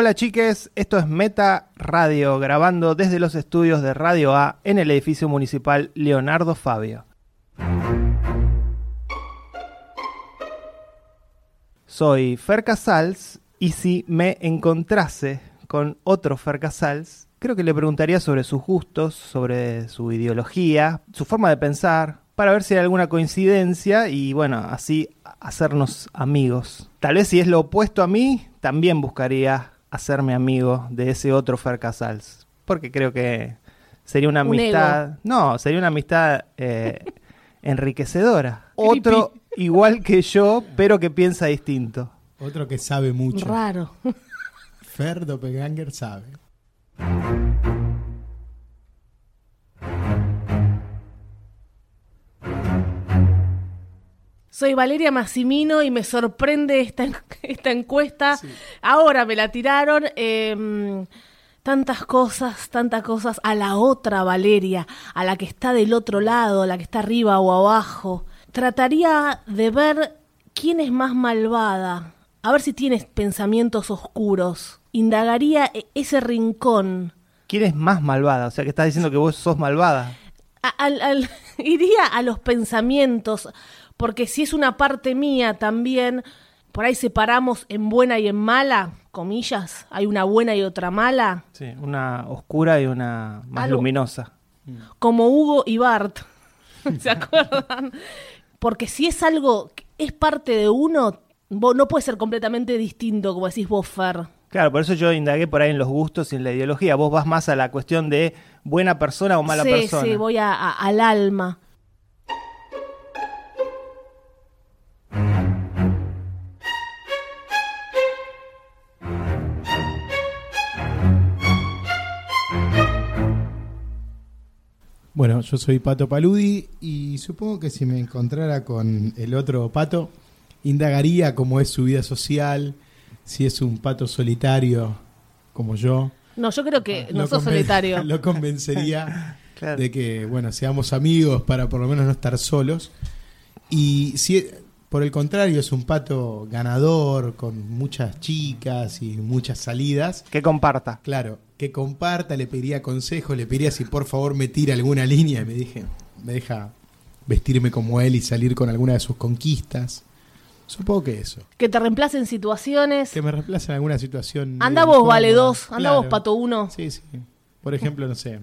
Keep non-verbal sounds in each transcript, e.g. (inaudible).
Hola chiques, esto es Meta Radio, grabando desde los estudios de Radio A en el edificio municipal Leonardo Fabio. Soy Fer Casals y si me encontrase con otro Fer Casals, creo que le preguntaría sobre sus gustos, sobre su ideología, su forma de pensar, para ver si hay alguna coincidencia y bueno, así hacernos amigos. Tal vez si es lo opuesto a mí, también buscaría hacerme amigo de ese otro Fer Casals. Porque creo que sería una Un amistad. No, sería una amistad eh, (laughs) enriquecedora. Otro igual que yo, pero que piensa distinto. Otro que sabe mucho. Raro. Fer Doppelganger sabe. Soy Valeria Massimino y me sorprende esta, (laughs) esta encuesta. Ahora me la tiraron. eh, tantas cosas, tantas cosas a la otra Valeria, a la que está del otro lado, a la que está arriba o abajo. Trataría de ver quién es más malvada, a ver si tienes pensamientos oscuros. Indagaría e- ese rincón. ¿Quién es más malvada? O sea, que estás diciendo que vos sos malvada. A- al- al- (laughs) iría a los pensamientos, porque si es una parte mía también, por ahí separamos en buena y en mala, comillas, hay una buena y otra mala, Sí, una oscura y una más Algo- luminosa. como Hugo y Bart, (laughs) ¿se acuerdan? Porque si es algo es parte de uno, no puede ser completamente distinto, como decís vos, Fer. Claro, por eso yo indagué por ahí en los gustos y en la ideología. Vos vas más a la cuestión de buena persona o mala sí, persona. sí, voy a- a- al alma. Bueno, yo soy Pato Paludi y supongo que si me encontrara con el otro pato, indagaría cómo es su vida social, si es un pato solitario como yo. No, yo creo que no sos solitario. (laughs) Lo convencería (laughs) Claro. de que, bueno, seamos amigos para por lo menos no estar solos. Y si por el contrario es un pato ganador, con muchas chicas y muchas salidas, Que comparta. Claro, que comparta, le pediría consejos, le pediría si por favor me tira alguna línea y me, dije, me deja vestirme como él y salir con alguna de sus conquistas. Supongo que eso. Que te reemplacen situaciones. Que me reemplace en alguna situación. Anda vos, vale dos. Anda Claro. vos, pato uno. Sí, sí. Por ejemplo, no sé,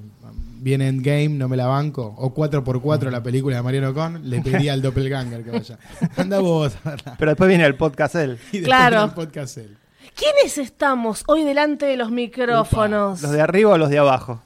viene Endgame, no me la banco, o 4x4 la película de Mariano Con, le pediría al doppelganger que vaya. (laughs) Anda vos. Pero después viene el podcast él. Y Claro. viene el podcast él. ¿Quiénes estamos hoy delante de los micrófonos? ¿Los de arriba o los de abajo?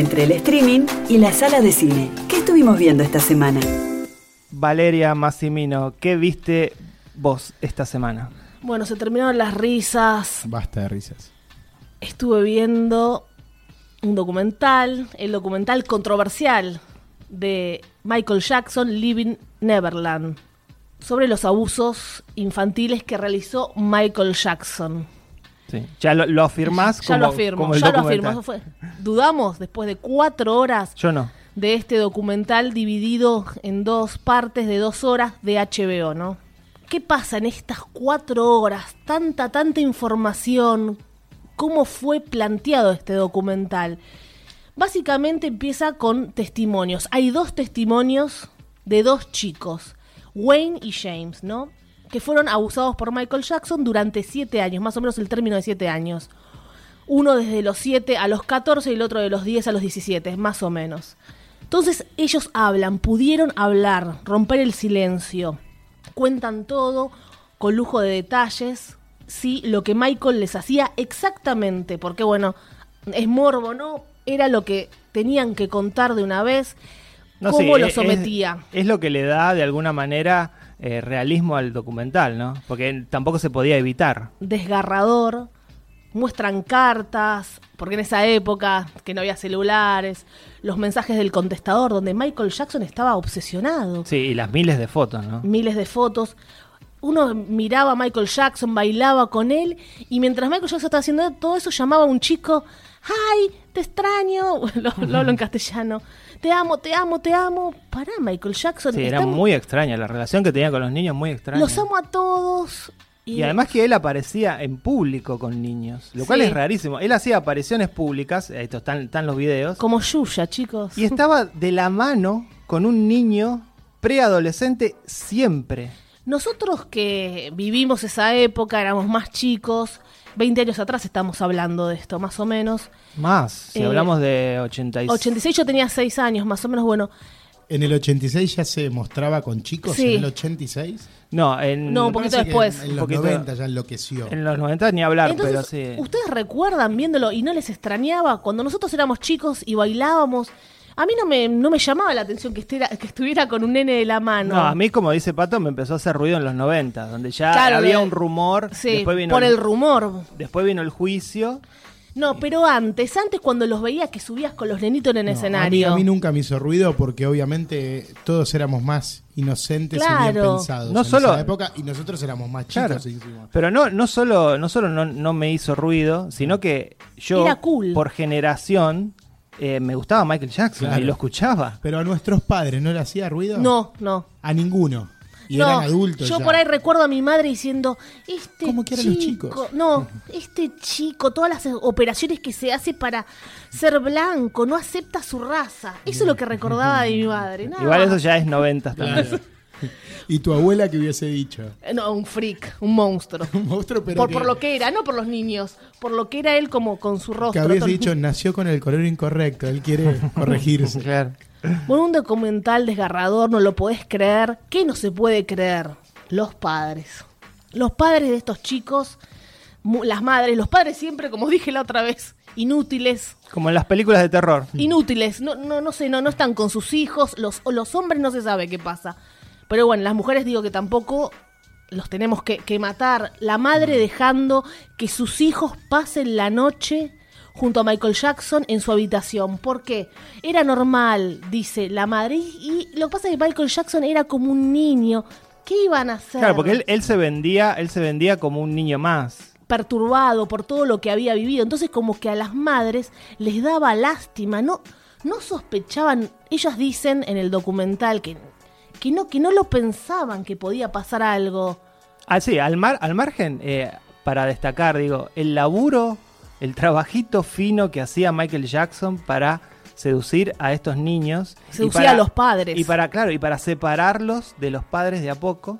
Entre el streaming y la sala de cine. ¿Qué estuvimos viendo esta semana? Valeria Massimino, ¿qué viste vos esta semana? Bueno, se terminaron las risas. Basta de risas. Estuve viendo un documental, el documental controversial de Michael Jackson, Living Neverland, sobre los abusos infantiles que realizó Michael Jackson. Sí. ¿Ya lo, lo afirmás ya como, lo afirmo, como el ya lo afirmo. eso fue. Dudamos después de cuatro horas Yo no. de este documental dividido en dos partes de dos horas de HBO, ¿no? ¿Qué pasa en estas cuatro horas? Tanta, tanta información. ¿Cómo fue planteado este documental? Básicamente empieza con testimonios. Hay dos testimonios de dos chicos, Wayne y James, ¿no? Que fueron abusados por Michael Jackson durante siete años, más o menos el término de siete años. Uno desde los siete a los 14 y el otro de los 10 a los 17, más o menos. Entonces ellos hablan, pudieron hablar, romper el silencio, cuentan todo con lujo de detalles, sí, lo que Michael les hacía exactamente, porque bueno, es morbo, ¿no? Era lo que tenían que contar de una vez, No, cómo sí, lo es- sometía. Es, lo que le da de alguna manera eh, realismo al documental, ¿no? Porque tampoco se podía evitar. desgarrador, muestran cartas, porque en esa época que no había celulares, los mensajes del contestador, donde Michael Jackson estaba obsesionado, Sí, y las miles de fotos, ¿no? miles de fotos. Uno miraba a Michael Jackson, bailaba con él, y mientras Michael Jackson estaba haciendo todo eso, llamaba a un chico, ¡ay, te extraño! (laughs) Lo, lo hablo en (laughs) castellano. Te amo, te amo, te amo. Pará, Michael Jackson. Sí, era muy extraña la relación que tenía con los niños, muy extraña. Los amo a todos. Y además que él aparecía en público con niños, lo cual Sí. es rarísimo. Él hacía apariciones públicas, esto están, están los videos, Como Yuya, chicos. y estaba de la mano con un niño preadolescente siempre. Nosotros que vivimos esa época, éramos más chicos, 20 años atrás estamos hablando de esto, más o menos. Más, si Eh, hablamos de 86. 86 yo tenía 6 años, más o menos, bueno. En el 86 ya se mostraba con chicos, Sí. en el 86. No, en, No, un poquito después. En, los poquito- 90 ya enloqueció. en los 90 ni hablar, Entonces, pero sí. ¿ustedes recuerdan viéndolo y no les extrañaba? Cuando nosotros éramos chicos y bailábamos, a mí no me, no me llamaba la atención que, estuviera, que estuviera con un nene de la mano. No, a mí, como dice Pato, me empezó a hacer ruido en los 90, donde ya Claro, había de- un rumor, Sí, después, vino por el rumor. después vino el juicio. No, pero antes, antes cuando los veía que subías con los nenitos en el No, a, mí, escenario. a mí nunca me hizo ruido porque obviamente todos éramos más inocentes y bien pensados No en solo- esa época y nosotros éramos más chicos Claro. encima. Pero no, no solo, no, solo no, no me hizo ruido, sino que yo, Era cool. por generación, eh, me gustaba Michael Jackson Claro. y lo escuchaba. Pero a nuestros padres no le hacía ruido. No, no. A ninguno. Y no, eran adultos. yo ya. por ahí recuerdo a mi madre diciendo, este ¿Cómo que eran los chicos? no, este chico, todas las operaciones que se hace para ser blanco, no acepta su raza. Eso es lo que recordaba de mi madre. nada Igual eso ya es 90 también. Claro. Y tu abuela que hubiese dicho. Eh, No, un freak, un monstruo. (laughs) Un monstruo, pero por, que, por lo que era, no por los niños, por lo que era él como con su que rostro. habías todo- dicho nació con el color incorrecto. Él quiere (laughs) corregirse. Claro. Bueno, un documental desgarrador, no lo podés creer. ¿Qué no se puede creer? Los padres. Los padres de estos chicos, las madres, los padres siempre, como dije la otra vez, inútiles. Como en las películas de terror. Inútiles, no, no, no sé, no, no están con sus hijos, los, o los hombres no se sabe qué pasa. Pero bueno, las mujeres digo que tampoco los tenemos que, que matar. La madre dejando que sus hijos pasen la noche junto a Michael Jackson en su habitación. ¿Por qué? Era normal, dice la madre. Y, y lo que pasa es que Michael Jackson era como un niño. ¿Qué iban a hacer? Claro, porque él, él se vendía, él se vendía como un niño más. perturbado por todo lo que había vivido. Entonces como que a las madres les daba lástima, no, no sospechaban, ellas dicen en el documental que, que, no, que no lo pensaban que podía pasar algo. Ah, sí, al, mar, al margen, eh, para destacar, digo, el laburo, el trabajito fino que hacía Michael Jackson para seducir a estos niños. para- a los padres. Y para, claro, y para separarlos de los padres de a poco,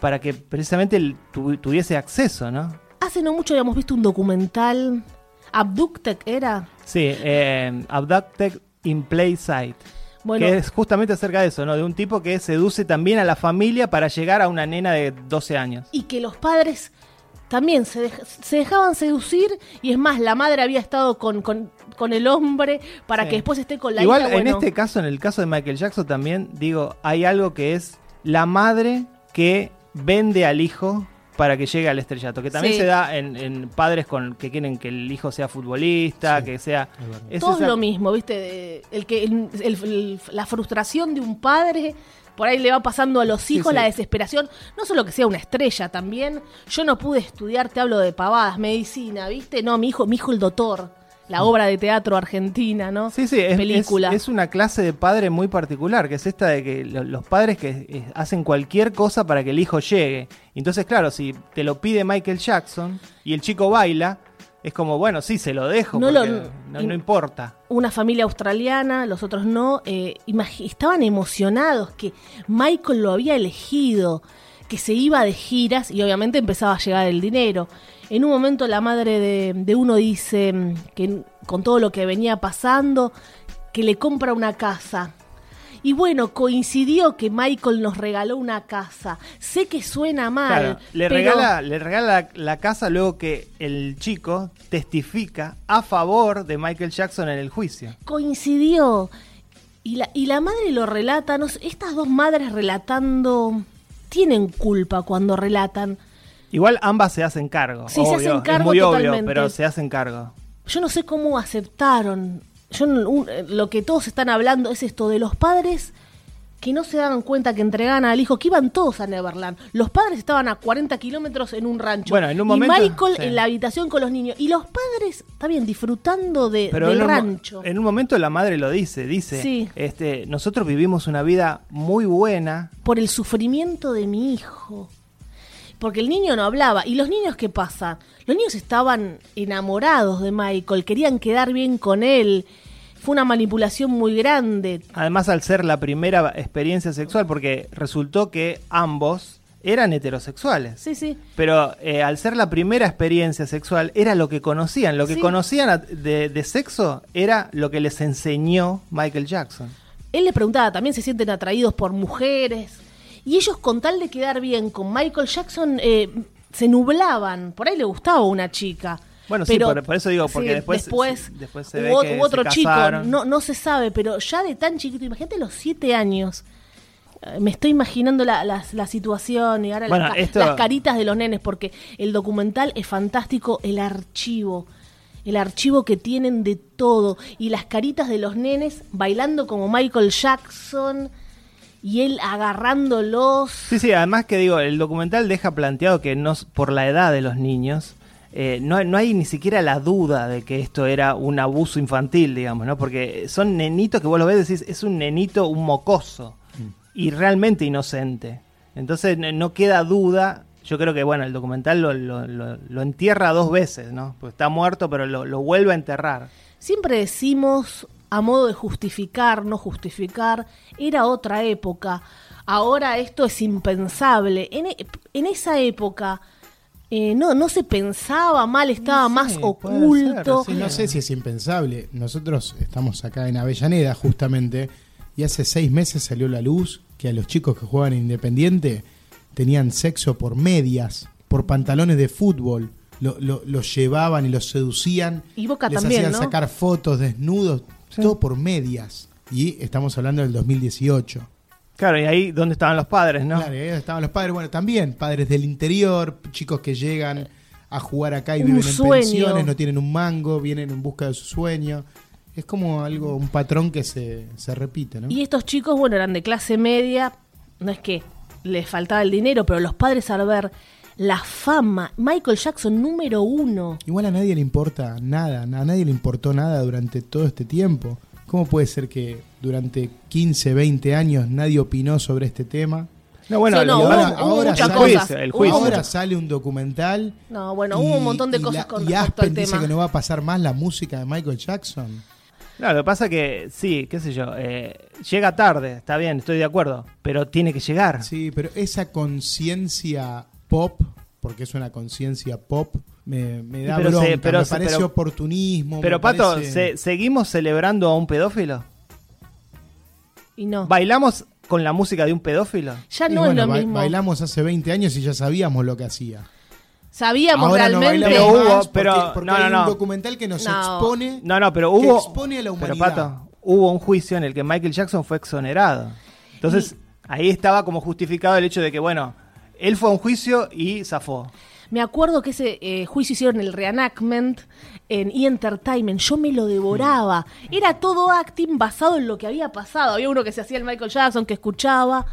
para que precisamente tu- tuviese acceso, ¿no? Hace no mucho habíamos visto un documental, Abducted era. Sí, eh, Abducted in Plain Sight. Bueno, Que es justamente acerca de eso, ¿no? De un tipo que seduce también a la familia para llegar a una nena de 12 años. y que los padres también se, dej- se dejaban seducir y es más, la madre había estado con, con, con el hombre para Sí. que después esté con la Igual hija. en bueno. este caso, en el caso de Michael Jackson también, digo, hay algo que es la madre que vende al hijo para que llegue al estrellato, que también Sí. se da en, en padres con que quieren que el hijo sea futbolista, Sí, que sea... es Todo esa- es lo mismo, ¿viste? De- El que, el- el- el- la frustración de un padre, por ahí le va pasando a los hijos sí. la desesperación. No solo que sea una estrella, también. Yo no pude estudiar, te hablo de pavadas, medicina, ¿viste? No, mi hijo, mi hijo el doctor. La obra de teatro argentina, ¿no? Sí, sí, es, Película. es- es una clase de padre muy particular, que es esta de que lo- los padres que eh, hacen cualquier cosa para que el hijo llegue. Entonces, claro, si te lo pide Michael Jackson y el chico baila, es como, bueno, sí, se lo dejo, No porque lo- no, no importa. una familia australiana, los otros no, eh, estaban emocionados que Michael lo había elegido, que se iba de giras y obviamente empezaba a llegar el dinero. En un momento la madre de, de uno dice mm, que con todo lo que venía pasando, que le compra una casa. Y bueno, coincidió que Michael nos regaló una casa. Sé que suena mal. Claro, le, pero- regala, le regala la casa luego que el chico testifica a favor de Michael Jackson en el juicio. coincidió. Y la, y la madre lo relata, no sé, estas dos madres relatando tienen culpa cuando relatan. Igual ambas se hacen cargo. Sí, se obvio, hacen cargo Es muy obvio, totalmente. pero se hacen cargo. Yo no sé cómo aceptaron. Yo un- eh, lo que todos están hablando es esto de los padres que no se daban cuenta que entregaban al hijo, que iban todos a Neverland. Los padres estaban a 40 kilómetros en un rancho. Bueno, en un y momento, Michael sí. en la habitación con los niños. Y los padres, está bien, disfrutando de, Pero del en un, mo- rancho. en un momento la madre lo dice, dice, Sí. este, nosotros vivimos una vida muy buena. por el sufrimiento de mi hijo. Porque el niño no hablaba. ¿Y los niños qué pasa? Los niños estaban enamorados de Michael, querían quedar bien con él. Fue una manipulación muy grande. Además al ser la primera experiencia sexual, porque resultó que ambos eran heterosexuales. Sí, sí. Pero eh, al ser la primera experiencia sexual, era lo que conocían. Lo que Sí. conocían de, de sexo era lo que les enseñó Michael Jackson. Él le preguntaba, también se sienten atraídos por mujeres. Y ellos con tal de quedar bien con Michael Jackson, eh, se nublaban. Por ahí le gustaba una chica. Bueno, sí, por- por eso digo, porque después- después, después se hubo, ve que hubo otro se chico, no, no se sabe, pero ya de tan chiquito, imagínate los siete años. Eh, Me estoy imaginando la, la- la situación y ahora Bueno, las, esto- las caritas de los nenes, porque el documental es fantástico, el archivo, el archivo que tienen de todo, y las caritas de los nenes bailando como Michael Jackson y él agarrándolos. Sí, sí, además que digo, el documental deja planteado que no, por la edad de los niños, eh, no, no hay ni siquiera la duda de que esto era un abuso infantil, digamos, ¿no? Porque son nenitos que vos lo ves y decís, es un nenito, un mocoso, y realmente inocente. Entonces no queda duda, yo creo que, bueno, el documental lo, lo- lo- lo entierra dos veces, ¿no? Pues está muerto, pero lo, lo vuelve a enterrar. Siempre decimos, a modo de justificar, no justificar, era otra época. Ahora esto es impensable. En, e- en esa época eh, no, no se pensaba mal, estaba más oculto. ser, Sí, no sé si es impensable. Nosotros estamos acá en Avellaneda justamente y hace seis meses salió la luz que a los chicos que juegan en Independiente tenían sexo por medias, por pantalones de fútbol. Lo- lo- los llevaban y los seducían. Y Boca les también, hacían ¿no? sacar fotos desnudos, todo por medias. Y estamos hablando del 2018. Claro, y ahí donde estaban los padres, ¿no? Claro, y ahí estaban los padres, bueno, también padres del interior, chicos que llegan a jugar acá y Un viven sueño. en pensiones, no tienen un mango, vienen en busca de su sueño. Es como algo, un patrón que se, se repite, ¿no? Y estos chicos, bueno, eran de clase media, no es que les faltaba el dinero, pero los padres al ver la fama, Michael Jackson número uno, Igual a nadie le importa nada, a nadie le importó nada durante todo este tiempo. ¿Cómo puede ser que durante 15, 20 años nadie opinó sobre este tema? No, bueno, Sí, no, y hubo- ahora- hubo ahora muchas sale- cosas. el juicio. Ahora sale un documental. No, bueno, hubo un montón de y cosas la- con y respecto al Aspen dice tema. que no va a pasar más la música de Michael Jackson. Claro, lo que pasa que, sí, qué sé yo, eh, llega tarde, está bien, estoy de acuerdo, pero tiene que llegar. Sí, pero esa conciencia pop, porque es una conciencia pop, me, me da Pero se- bronca, pero me se- parece pero- oportunismo. Pero Pato, parece- ¿se- ¿seguimos celebrando a un pedófilo? Y no. ¿Bailamos con la música de un pedófilo? Ya no bueno, es lo ba- mismo. Bailamos hace 20 años y ya sabíamos lo que hacía. Sabíamos Ahora no realmente. bailamos Pero hubo- porque, pero- porque no, no, hay no. un documental que nos No. expone. No, no, pero hubo... expone a la Pero humanidad. Pato, hubo un juicio en el que Michael Jackson fue exonerado. Entonces, ahí estaba como justificado el hecho de que, bueno, él fue a un juicio y zafó. Me acuerdo que ese eh, juicio hicieron el reenactment en E! Entertainment. Yo me lo devoraba. Era todo acting basado en lo que había pasado. Había uno que se hacía el Michael Jackson, que escuchaba.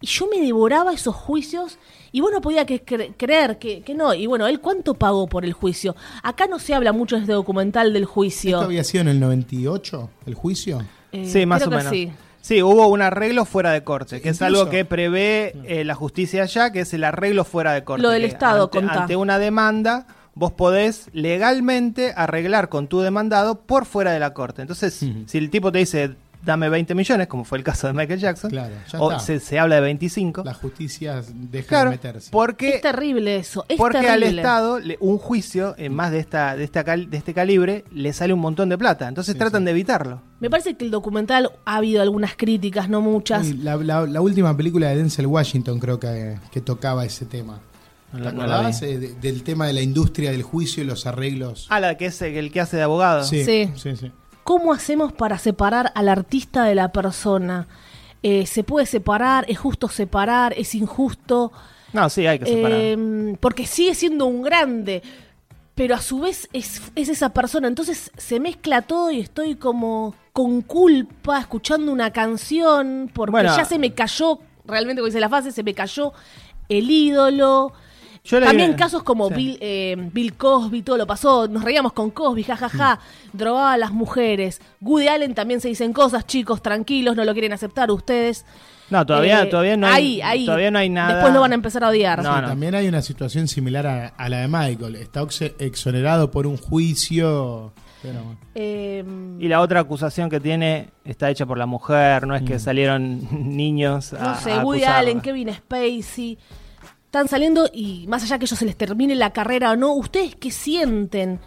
Y yo me devoraba esos juicios y bueno, podía que cre- creer que, que no. Y bueno, ¿él cuánto pagó por el juicio? Acá no se habla mucho de este documental del juicio. ¿Esto había sido en el 98, el juicio? Eh, sí, más creo o que menos. sí. Sí, hubo un arreglo fuera de corte, que es algo que prevé eh, la justicia allá, que es el arreglo fuera de corte. Lo del Estado, ante, contá. ante una demanda, vos podés legalmente arreglar con tu demandado por fuera de la corte. Entonces, si el tipo te dice, dame 20 millones, como fue el caso de Michael Jackson, Claro, ya o está. se, se habla de 25, La justicia deja claro, de meterse. porque Es terrible eso. Es porque terrible. al Estado le- un juicio en más de esta de esta cal- de este calibre le sale un montón de plata, entonces Sí, tratan sí. de evitarlo. Me parece que el documental ha habido algunas críticas, no muchas. Uy, la, la- la última película de Denzel Washington creo que, que tocaba ese tema. No ¿Te la- no la. Eh, de- del tema de la industria del juicio y los arreglos. Ah, la que es el el que hace de abogado. sí, sí. sí, sí. ¿Cómo hacemos para separar al artista de la persona? Eh, ¿Se puede separar? ¿Es justo separar? ¿Es injusto? No, sí, hay que separar. Eh, porque sigue siendo un grande, pero a su vez es, es esa persona. Entonces se mezcla todo y estoy como con culpa escuchando una canción porque Bueno. ya se me cayó, realmente como dice la frase, se me cayó el ídolo. Yo También casos como sí. Bill, eh, Bill Cosby, todo lo pasó, nos reíamos con Cosby, jajaja, Mm. drogaba a las mujeres. Woody Allen también se dicen cosas, chicos, tranquilos, no lo quieren aceptar ustedes. No, todavía, Eh, todavía no hay, ahí, ahí. todavía no hay nada. Después lo van a empezar a odiar. No, Sí, no. También hay una situación similar a, a la de Michael. Está exonerado por un juicio. Pero, bueno. Eh, Y la otra acusación que tiene está hecha por la mujer, no es que salieron (laughs) niños a no sé, a Woody. Allen, Kevin Spacey. Están saliendo y más allá que ellos se les termine la carrera o no, ¿ustedes qué sienten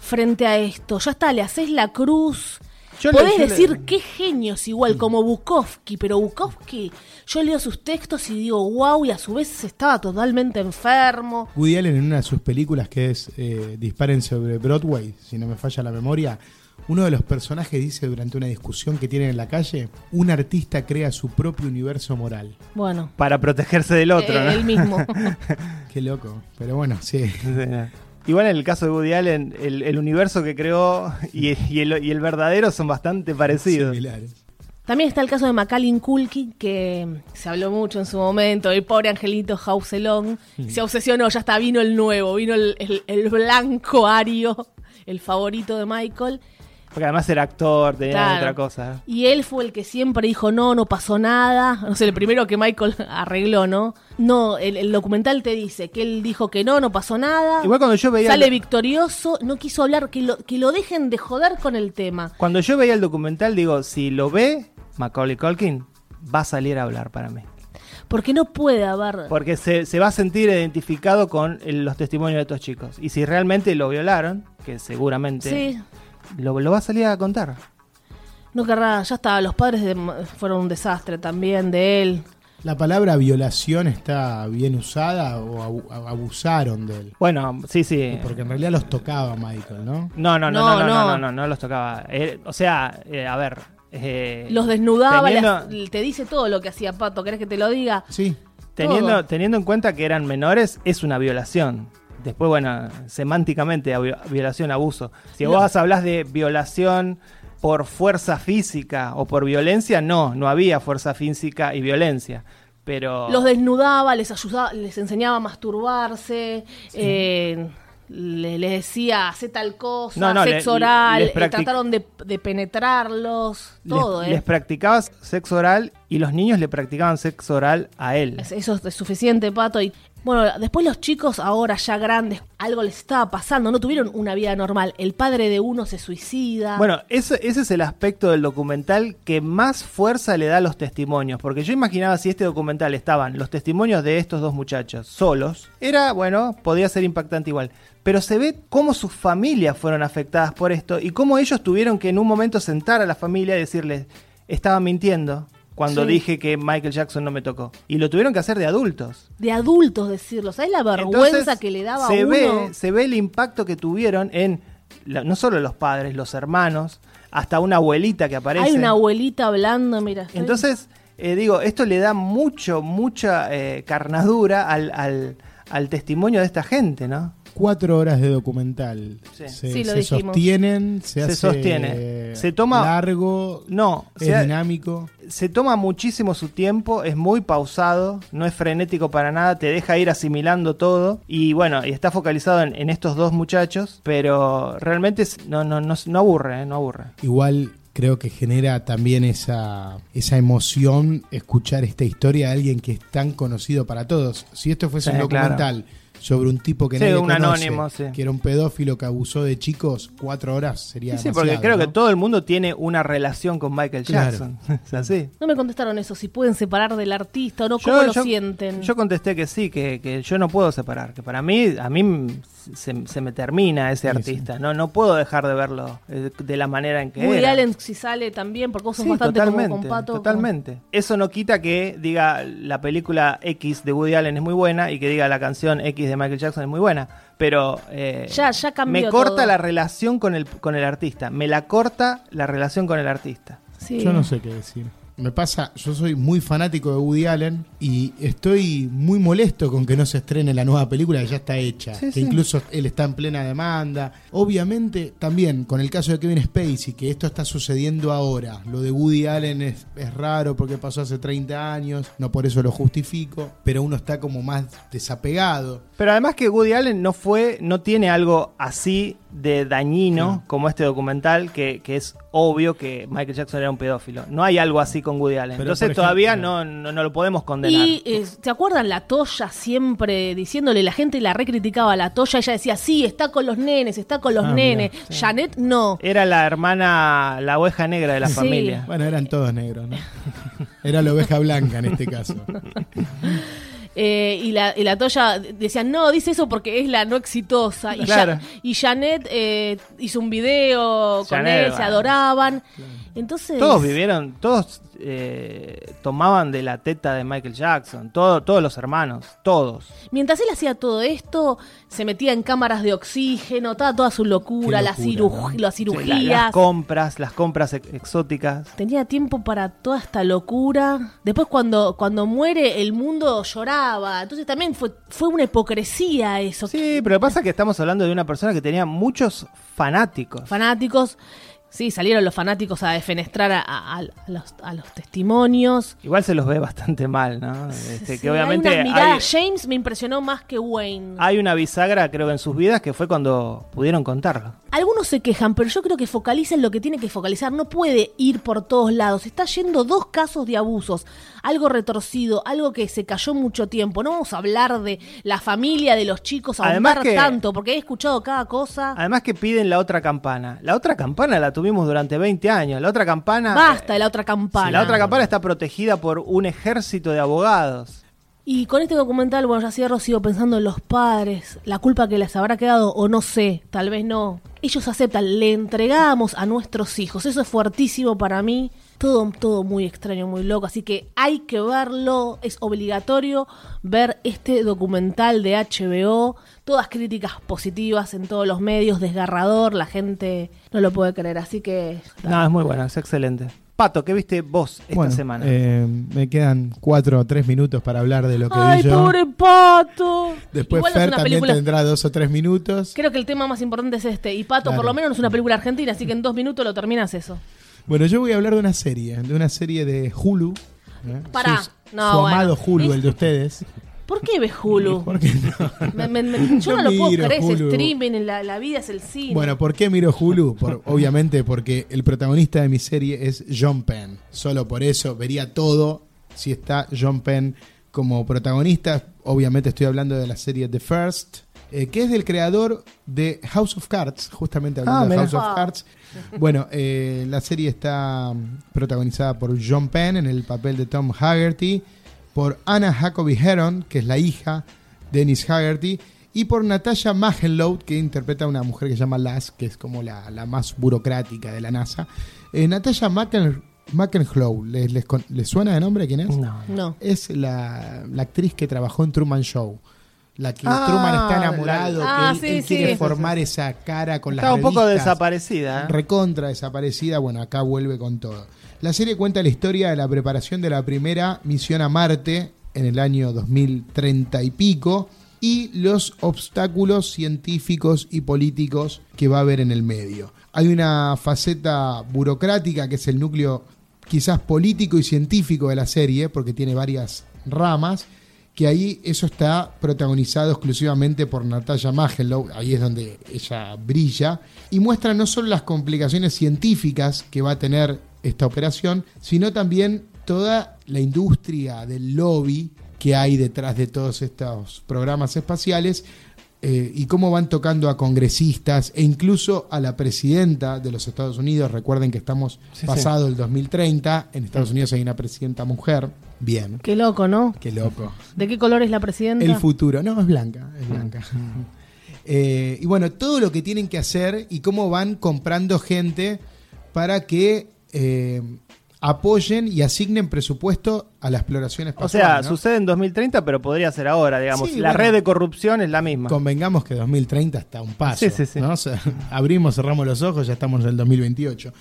frente a esto? Ya está, le haces la cruz. Yo Podés le- decir qué genios igual, como Bukowski, pero Bukowski, yo leo sus textos y digo, wow, y a su vez estaba totalmente enfermo. Woody Allen en una de sus películas que es eh, Disparen sobre Broadway, si no me falla la memoria, uno de los personajes dice durante una discusión que tienen en la calle, un artista crea su propio universo moral. Bueno, Para protegerse del otro, eh, ¿no? él mismo. (laughs) Qué loco. Pero bueno, sí. Sí, no. Igual en el caso de Woody Allen, el, el universo que creó y, y el, y el verdadero son bastante parecidos. Similares. También está el caso de Macaulay Culkin, que se habló mucho en su momento, el pobre angelito Hauselong, se obsesionó, ya está, vino el nuevo, vino el, el- el blanco ario, el favorito de Michael, Porque además era actor, tenía Claro. otra cosa. y él fue el que siempre dijo, no, no pasó nada, no sé, el primero que Michael (laughs) arregló, ¿no? No, el, el documental te dice que él dijo que no, no pasó nada, Igual cuando yo veía... sale el- victorioso, no quiso hablar, que lo, que lo dejen de joder con el tema. Cuando yo veía el documental, digo, si lo ve Macaulay Culkin, va a salir a hablar para mí. Porque no puede haber... Porque se, se va a sentir identificado con el- los testimonios de estos chicos. Y si realmente lo violaron, que seguramente Sí, lo, lo va a salir a contar. No querrá, ya está, los padres de- fueron un desastre también de él. ¿La palabra violación está bien usada o abu- abusaron de él? Bueno, sí, sí. Porque en realidad los tocaba Michael, ¿no? No, no, no, No, no, no, no, no. no, los tocaba. Eh, o sea, eh, a ver. eh, Los desnudaba, teniendo- las- te dice todo lo que hacía Pato, ¿querés que te lo diga? Sí. Teniendo, Todo. teniendo en cuenta que eran menores, es una violación. Después, bueno, semánticamente, violación, abuso. Si No. vos hablas de violación por fuerza física o por violencia, no, no había fuerza física y violencia. Pero. Los desnudaba, les ayudaba, les enseñaba a masturbarse, eh, le, les decía, hace tal cosa, No, no, sexo le- oral, les eh, trataron de, de penetrarlos, les, todo, ¿eh? les practicabas sexo oral y los niños le practicaban sexo oral a él. Es- Eso es suficiente, Pato. Y bueno, después los chicos, ahora ya grandes, algo les estaba pasando, no tuvieron una vida normal. El padre de uno se suicida. Bueno, ese, ese es el aspecto del documental que más fuerza le da a los testimonios. Porque yo imaginaba si este documental estaban los testimonios de estos dos muchachos solos, era, bueno, podía ser impactante igual. Pero se ve cómo sus familias fueron afectadas por esto y cómo ellos tuvieron que en un momento sentar a la familia y decirles, estaba mintiendo cuando Sí. dije que Michael Jackson no me tocó. Y lo tuvieron que hacer de adultos. de adultos decirlo. ¿Sabes la vergüenza Entonces, que le daba se a uno? Ve, se ve el impacto que tuvieron en la- no solo los padres, los hermanos, hasta una abuelita que aparece. Hay una abuelita hablando, mira. Entonces, eh, digo, esto le da mucho, mucha eh, carnadura al, al- al testimonio de esta gente, ¿no? Cuatro horas de documental. Sí. Se, Sí, lo se sostienen, se, Se hace sostiene. Se toma- largo, No, es se, dinámico. se toma muchísimo su tiempo, es muy pausado, no es frenético para nada, te deja ir asimilando todo y bueno, y está focalizado en, en estos dos muchachos, pero realmente es- no, no, no, no aburre, ¿eh? no aburre. Igual creo que genera también esa, esa emoción escuchar esta historia de alguien que es tan conocido para todos. Si esto fuese Sí, un documental sobre un tipo que Sí, nadie un conoce, anónimo, sí. que era un pedófilo que abusó de chicos, cuatro horas sería Sí, sí, porque creo ¿no? que todo el mundo tiene una relación con Michael Claro. Jackson. (laughs) es así. No me contestaron eso, si pueden separar del artista o no, cómo lo sienten. yo contesté que sí, que, que yo no puedo separar, que para mí, a mí se, se me termina ese Sí, artista, no no puedo dejar de verlo eh, de la manera en que Woody era. Allen si sale también, porque vos sos Sí, bastante como totalmente, con Pato. totalmente. Eso no quita que diga la película X de Woody Allen es muy buena y que diga la canción X de Michael Jackson es muy buena, pero eh, Ya- ya cambió me corta todo. la relación con el con el artista, me la corta la relación con el artista. Sí. Yo no sé qué decir. Me pasa, yo soy muy fanático de Woody Allen y estoy muy molesto con que no se estrene la nueva película que ya está hecha, Sí, que sí. incluso él está en plena demanda. Obviamente, también con el caso de Kevin Spacey, que esto está sucediendo ahora, lo de Woody Allen es, es raro porque pasó hace 30 años, no por eso lo justifico, pero uno está como más desapegado. Pero además que Woody Allen no fue, no tiene algo así de dañino Sí. como este documental, que, que es obvio que Michael Jackson era un pedófilo. No hay algo así con Woody Allen. Pero, Entonces todavía no, no, no lo podemos condenar. Y eh, ¿se acuerdan la Toya siempre diciéndole, la gente la recriticaba a la Toya, ella decía, sí, está con los nenes, está con los Ah, nenes. mirá, Janet no. Era la hermana, la oveja negra de la Sí. familia. Bueno, eran todos negros, ¿no? (laughs) Era la oveja blanca en este caso. (laughs) Eh, y, la, y la Toya decía, no, dice eso porque es la no exitosa. Y, Claro. Ja- y Janet eh, hizo un video con Janet, él, se adoraban. Entonces... Todos vivieron, todos eh, tomaban de la teta de Michael Jackson, todo, todos los hermanos, todos. Mientras él hacía todo esto, se metía en cámaras de oxígeno, estaba toda su locura, la ciru- ¿no? las Sí, la- cirugías. las compras, las compras ex- exóticas. Tenía tiempo para toda esta locura. Después cuando, cuando muere el mundo lloraba. Entonces también fue, fue una hipocresía eso. Sí, pero lo que pasa es que estamos hablando de una persona que tenía muchos fanáticos. Fanáticos. Sí, salieron los fanáticos a defenestrar a, a- a los, a los testimonios. Igual se los ve bastante mal, ¿no? Este, Sí, que obviamente hay miradas. James me impresionó más que Wayne. hay una bisagra, creo, en sus vidas que fue cuando pudieron contarlo. Algunos se quejan, pero yo creo que focaliza en lo que tiene que focalizar. No puede ir por todos lados. Está yendo dos casos de abusos. Algo retorcido, algo que se cayó mucho tiempo. No vamos a hablar de la familia, de los chicos, Además ahondar que- tanto, porque he escuchado cada cosa. Además que piden la otra campana. La otra campana la tuvimos durante 20 años. La otra campana... Basta de la otra campana. Sí, la otra campana está protegida por un ejército de abogados. Y con este documental, bueno, ya cierro, sigo pensando en los padres, la culpa que les habrá quedado, o no sé, tal vez no. Ellos aceptan, le entregamos a nuestros hijos. Eso es fuertísimo para mí. Todo, todo muy extraño, muy loco. Así que hay que verlo. Es obligatorio ver este documental de HBO. Todas críticas positivas en todos los medios, desgarrador. La gente no lo puede creer. Así que. No, es muy bueno, es excelente. Pato, ¿qué viste vos esta Bueno, semana? eh, me quedan cuatro o tres minutos para hablar de lo que ¡Ay, vi yo. pobre pato! Después Igual Fer también película- tendrá dos o tres minutos. Creo que el tema más importante es este. Y Pato, Claro. por lo menos no es una película argentina, así que en dos minutos lo terminas eso. Bueno, yo voy a hablar de una serie, de una serie de Hulu. ¿eh? Pará. Su- No, su bueno. amado Hulu, Es- el de ustedes. ¿Por qué ves Hulu? (laughs) ¿Por qué no? Me- me- me- yo no lo puedo creer, Hulu. streaming, la, la vida es el cine. Bueno, ¿por qué miro Hulu? Por- obviamente porque el protagonista de mi serie es John Penn. Solo por eso vería todo si está John Penn como protagonista. Obviamente estoy hablando de la serie The First, eh, que es del creador de House of Cards, justamente hablando Ah, de. House of Ah. Cards. Bueno, eh, la serie está mm, protagonizada por John Penn en el papel de Tom Haggerty, por Anna Jacoby Heron, que es la hija de Dennis Haggerty, y por Natasha Magenlow, que interpreta a una mujer que se llama Lass, que es como la, la más burocrática de la NASA. Eh, Natasha Makenhlow, ¿les, les, les suena de nombre quién es? No. No. Es la, la actriz que trabajó en Truman Show. La que Ah, Truman está enamorado, la- Ah, que él, sí, él quiere sí. formar esa cara con las Estaba un poco desaparecida. ¿eh? recontra desaparecida, bueno, acá vuelve con todo. La serie cuenta la historia de la preparación de la primera misión a Marte en el año 2030 y pico, y los obstáculos científicos y políticos que va a haber en el medio. Hay una faceta burocrática que es el núcleo quizás político y científico de la serie, porque tiene varias ramas, que ahí eso está protagonizado exclusivamente por Natalia Magelow, ahí es donde ella brilla, y muestra no solo las complicaciones científicas que va a tener esta operación, sino también toda la industria del lobby que hay detrás de todos estos programas espaciales eh, y cómo van tocando a congresistas e incluso a la presidenta de los Estados Unidos. Recuerden que estamos Sí, pasado el 2030, en Estados Unidos hay una presidenta mujer. Bien, Qué loco, ¿no? qué loco. ¿De qué color es la presidenta? El futuro, no, es blanca, es blanca. Eh, y bueno, todo lo que tienen que hacer y cómo van comprando gente para que eh, apoyen y asignen presupuesto a la exploración O espacial. sea, ¿no? sucede en 2030, pero podría ser ahora, digamos. Sí, la bueno. red de corrupción es la misma. Convengamos que 2030 está un paso. Sí, sí, sí. ¿no? O sea, abrimos, cerramos los ojos, ya estamos en el 2028.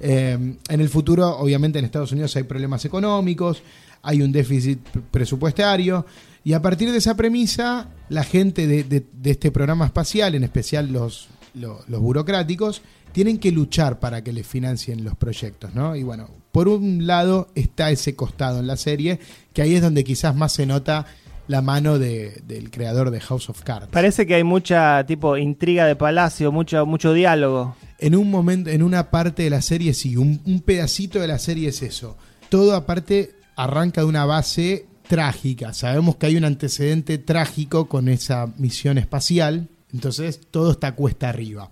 Eh, en el futuro, obviamente, en Estados Unidos hay problemas económicos, hay un déficit presupuestario, y a partir de esa premisa, la gente de, de- de este programa espacial, en especial los, lo- los burocráticos, tienen que luchar para que les financien los proyectos, ¿no? Y bueno, por un lado está ese costado en la serie, que ahí es donde quizás más se nota la mano de- del creador de House of Cards. Parece que hay mucha tipo intriga de palacio, mucho, mucho diálogo. En un momento, en una parte de la serie, sí, un, un pedacito de la serie es eso. Todo aparte arranca de una base trágica. Sabemos que hay un antecedente trágico con esa misión espacial, entonces todo está cuesta arriba.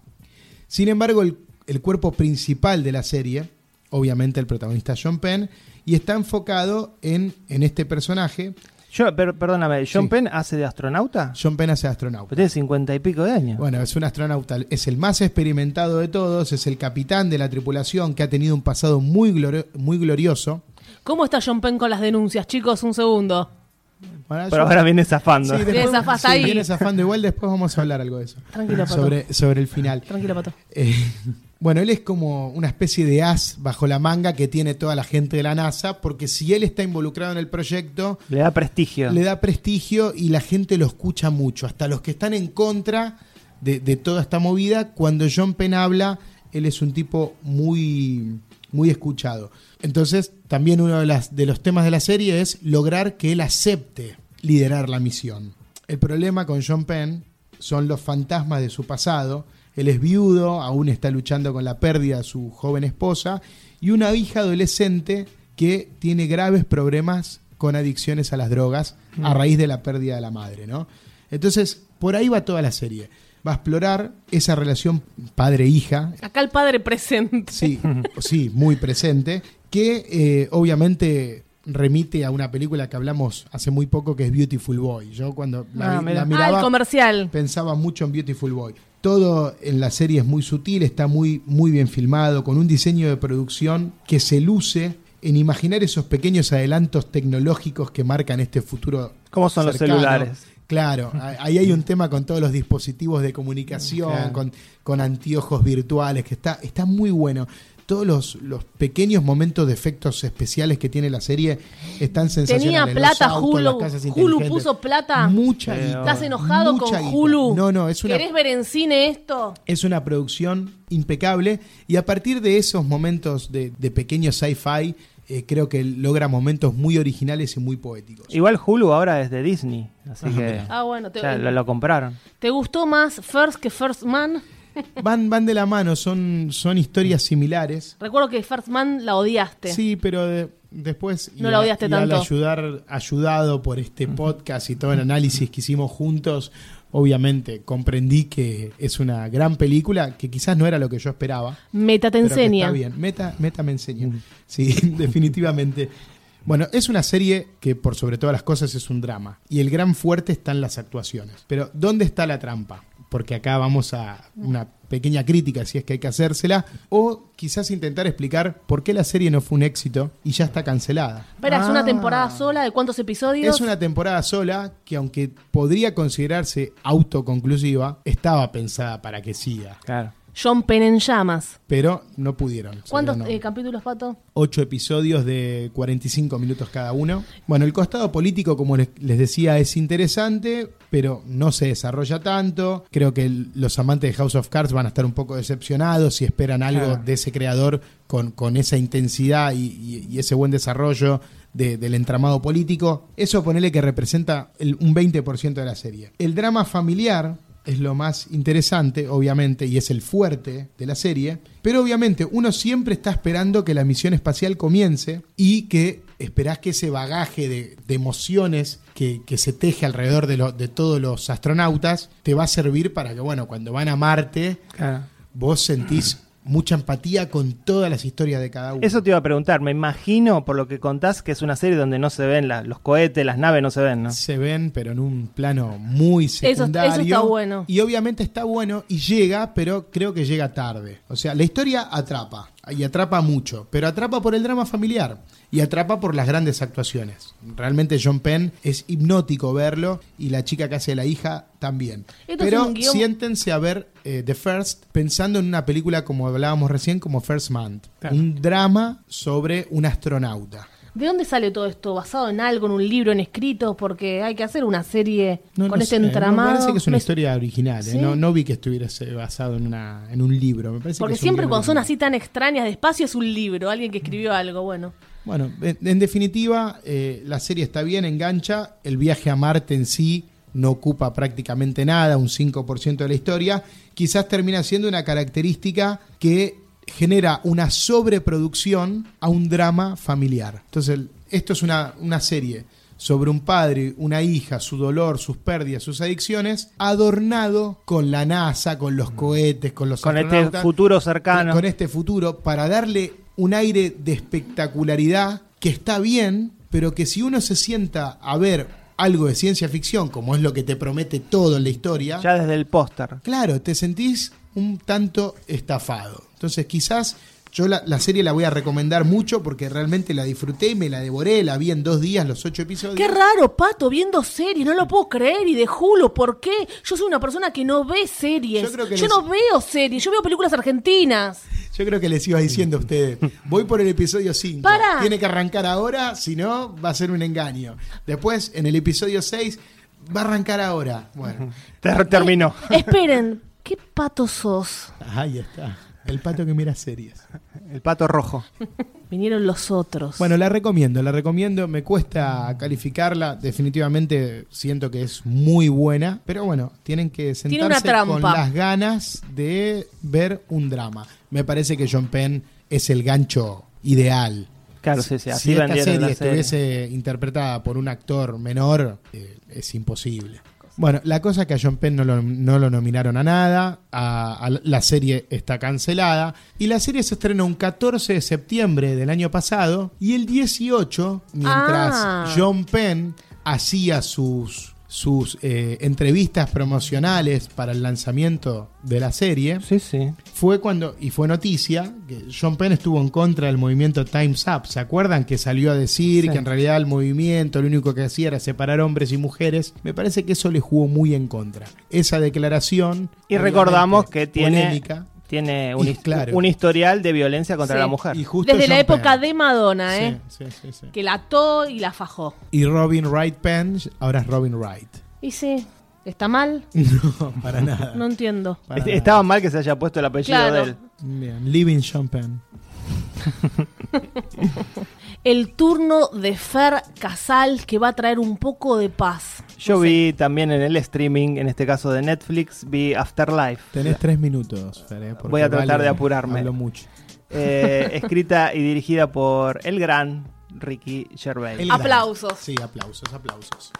Sin embargo, el, el cuerpo principal de la serie, obviamente el protagonista John Penn, y está enfocado en, en este personaje. Yo, pero, perdóname, ¿John Sí. Penn hace de astronauta? John Penn hace astronauta. Pues tiene cincuenta y pico de años. Bueno, es un astronauta, es el más experimentado de todos, es el capitán de la tripulación que ha tenido un pasado muy, glori- muy glorioso. ¿Cómo está John Penn con las denuncias, chicos? Un segundo. Bueno, pero yo- ahora viene zafando. Sí, Viene zafando, está ahí. viene zafando igual, después vamos a hablar algo de eso. Tranquilo, Pato. Sobre, sobre el final. Tranquilo, Pato. Eh, bueno, él es como una especie de as bajo la manga que tiene toda la gente de la NASA, porque si él está involucrado en el proyecto, Le da prestigio. le da prestigio y la gente lo escucha mucho. Hasta los que están en contra de, de toda esta movida, cuando John Penn habla, él es un tipo muy, muy escuchado. Entonces, también uno de, las, de los temas de la serie es lograr que él acepte liderar la misión. El problema con John Penn son los fantasmas de su pasado. Él es viudo, aún está luchando con la pérdida de su joven esposa y una hija adolescente que tiene graves problemas con adicciones a las drogas a raíz de la pérdida de la madre, ¿no? Entonces, por ahí va toda la serie. Va a explorar esa relación padre-hija, Acá el padre presente. sí, (laughs) sí, muy presente, que eh, obviamente remite a una película que hablamos hace muy poco que es Beautiful Boy. Yo cuando la, Ah, la Ah, Ah, el miraba comercial. pensaba mucho en Beautiful Boy. Todo en la serie es muy sutil, está muy, muy bien filmado, con un diseño de producción que se luce en imaginar esos pequeños adelantos tecnológicos que marcan este futuro. ¿Cómo son los celulares? Claro, ahí hay un tema con todos los dispositivos de comunicación, Claro. con, con anteojos virtuales, que está, está muy bueno. Todos los, los pequeños momentos de efectos especiales que tiene la serie están sensacionales. Tenía plata autos, Hulu. Hulu puso plata. Mucha Pero- guita. ¿Estás enojado mucha con guita. Hulu? No, no, es una, ¿Querés ver en cine esto? es una producción impecable y a partir de esos momentos de, de pequeño sci-fi, eh, creo que logra momentos muy originales y muy poéticos. Igual Hulu ahora es de Disney, así que Ah, bueno, te, ya lo, lo compraron. ¿te gustó más First que First Man? Van, van de la mano, son, son historias similares. Recuerdo que First Man la odiaste. Sí, pero de- después No y la a- odiaste y al tanto. ayudar, ayudado por este podcast y todo el análisis que hicimos juntos, obviamente comprendí que es una gran película que quizás no era lo que yo esperaba. Meta te enseña. Está bien, Meta, Meta me enseña. Sí, (laughs) definitivamente. Bueno, es una serie que por sobre todas las cosas es un drama. Y el gran fuerte está en las actuaciones. Pero, ¿dónde está la trampa? Porque acá vamos a una pequeña crítica, si es que hay que hacérsela. O quizás intentar explicar por qué la serie no fue un éxito y ya está cancelada. Espera, ¿es una Ah. temporada sola de cuántos episodios? Es una temporada sola que aunque podría considerarse autoconclusiva, estaba pensada para que siga. Claro. John Penn en llamas. pero no pudieron. ¿Cuántos eh, capítulos, Pato? ocho episodios de 45 minutos cada uno. Bueno, el costado político, como les, les decía, es interesante, pero no se desarrolla tanto. Creo que el- los amantes de House of Cards van a estar un poco decepcionados si esperan algo Claro. de ese creador con, con esa intensidad y, y- y ese buen desarrollo de- del entramado político. Eso ponele que representa el- un 20% de la serie. El drama familiar es lo más interesante, obviamente, y es el fuerte de la serie. Pero obviamente uno siempre está esperando que la misión espacial comience y que esperás que ese bagaje de, de emociones que, que se teje alrededor de, lo- de todos los astronautas te va a servir para que, bueno, cuando van a Marte, vos sentís mucha empatía con todas las historias de cada uno. Eso te iba a preguntar, me imagino por lo que contás que es una serie donde no se ven la- los cohetes, las naves no se ven, ¿no? se ven, pero en un plano muy eso secundario. está bueno. Y obviamente está bueno y llega, pero creo que llega tarde. O sea, la historia atrapa y atrapa mucho, pero atrapa por el drama familiar y atrapa por las grandes actuaciones. Realmente John Penn es hipnótico verlo y la chica que hace la hija también. Esto pero siéntense a ver eh, The First pensando en una película como hablábamos recién como First Man, Claro. un drama sobre un astronauta. ¿De dónde sale todo esto? ¿Basado en algo, en un libro, en escrito? Porque hay que hacer una serie No, con no este sé, me entramado. parece que es una Me- historia original. ¿eh? No, no vi que estuviese basado en, una, en un libro. Me parece Porque que siempre cuando son así tan extrañas de espacio es un libro, alguien que escribió algo, bueno. Bueno, en, en definitiva, eh, la serie está bien, engancha. El viaje a Marte en sí no ocupa prácticamente nada, un 5% de la historia. Quizás termina siendo una característica que genera una sobreproducción a un drama familiar. Entonces, esto es una, una serie sobre un padre, una hija, su dolor, sus pérdidas, sus adicciones, adornado con la NASA, con los cohetes, con los Con este futuro cercano. con este futuro para darle un aire de espectacularidad que está bien, pero que si uno se sienta a ver algo de ciencia ficción, como es lo que te promete todo en la historia, Ya desde el póster. claro, te sentís un tanto estafado. Entonces quizás yo la, la serie la voy a recomendar mucho porque realmente la disfruté y me la devoré, la vi en dos días, los ocho episodios. Qué raro, Pato, viendo series, no lo puedo creer. Y de Hulu, ¿por qué? Yo soy una persona que no ve series. Yo Yo, creo que les- no veo series, yo veo películas argentinas. Yo creo que les iba diciendo a ustedes, voy por el episodio 5. Pará. Tiene que arrancar ahora, si no, va a ser un engaño. Después, en el episodio 6, va a arrancar ahora. Bueno, Ter- terminó. Esperen, ¿qué pato sos? ahí está. El pato que mira series. (laughs) El pato rojo. (laughs) Vinieron los otros. Bueno, la recomiendo, la recomiendo. Me cuesta calificarla. Definitivamente siento que es muy buena. Pero bueno, tienen que sentarse con las ganas de ver un drama. Me parece que John Penn es el gancho ideal. Claro, sí, sí. Así si esta serie la serie. estuviese interpretada por un actor menor, eh, es imposible. Bueno, la cosa es que a John Penn no lo, no lo nominaron a nada, a, a la- la serie está cancelada, y la serie se estrenó un 14 de septiembre del año pasado, y el 18, mientras Ah. John Penn hacía sus, sus eh, entrevistas promocionales para el lanzamiento de la serie, Sí, sí. fue cuando, y fue noticia, que John Penn estuvo en contra del movimiento Time's Up. ¿Se acuerdan que salió a decir Sí. que en realidad el movimiento lo único que hacía era separar hombres y mujeres? Me parece que eso le jugó muy en contra. Esa declaración. Y recordamos que tiene, polémica, tiene un, Y his- claro. un historial de violencia contra Sí. la mujer. y justo Desde la época Penn. de Madonna, ¿eh? Sí, sí, sí, sí. Que la ató y la fajó. Y Robin Wright Penn, ahora es Robin Wright. Y sí, ¿está mal? (laughs) No, para nada. No entiendo. Para Est- nada. Estaba mal que se haya puesto el apellido Claro. de él. Bien, Living Sean Penn. (laughs) El turno de Fer Casal que va a traer un poco de paz. Yo No sé. vi también en el streaming, en este caso de Netflix, vi Afterlife. Tenés tres minutos, Fer, eh, porque Voy a tratar vale- de apurarme. Hablo mucho. eh, (laughs) escrita y dirigida por el gran Ricky Gervais. El Aplausos. gran- Sí, aplausos, aplausos.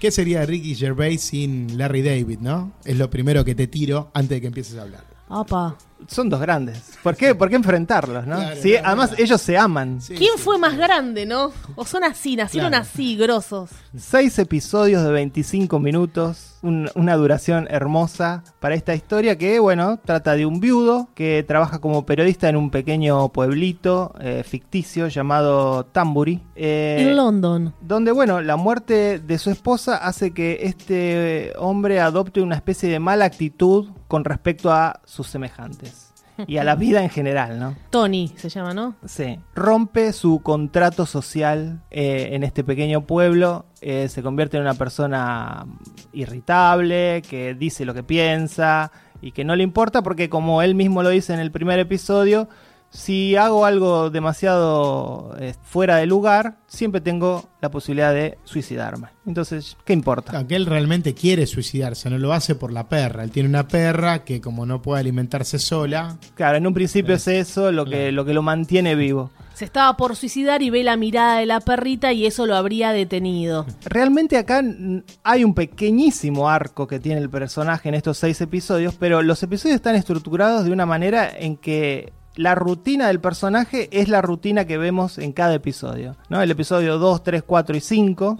¿Qué sería Ricky Gervais sin Larry David, no? Es lo primero que te tiro antes de que empieces a hablar. Apa. Son dos grandes. ¿Por qué, ¿Por qué enfrentarlos, no? Claro, Sí, además, ellos se aman. Sí, ¿Quién sí, fue sí. más grande, no? O son así, nacieron Claro. así, grosos. Seis episodios de 25 minutos, un- una duración hermosa para esta historia que, bueno, trata de un viudo que trabaja como periodista en un pequeño pueblito eh, ficticio llamado Tamburi. eh, en London. donde, bueno, la muerte de su esposa hace que este hombre adopte una especie de mala actitud con respecto a sus semejantes. y a la vida en general, ¿no? (laughs) Tony se llama, ¿no? Sí. Rompe su contrato social eh, en este pequeño pueblo. eh, se convierte en una persona irritable, que dice lo que piensa y que no le importa porque como él mismo lo dice en el primer episodio, si hago algo demasiado eh, fuera de lugar, siempre tengo la posibilidad de suicidarme. Entonces, ¿qué importa? Claro, que él realmente quiere suicidarse, no lo hace por la perra. Él tiene una perra que como no puede alimentarse sola, Claro, en un principio es eso lo que, Claro. lo que lo mantiene vivo. Se estaba por suicidar y ve la mirada de la perrita y eso lo habría detenido. Realmente acá hay un pequeñísimo arco que tiene el personaje en estos seis episodios, pero los episodios están estructurados de una manera en que la rutina del personaje es la rutina que vemos en cada episodio. ¿no? El episodio 2, 3, 4 y 5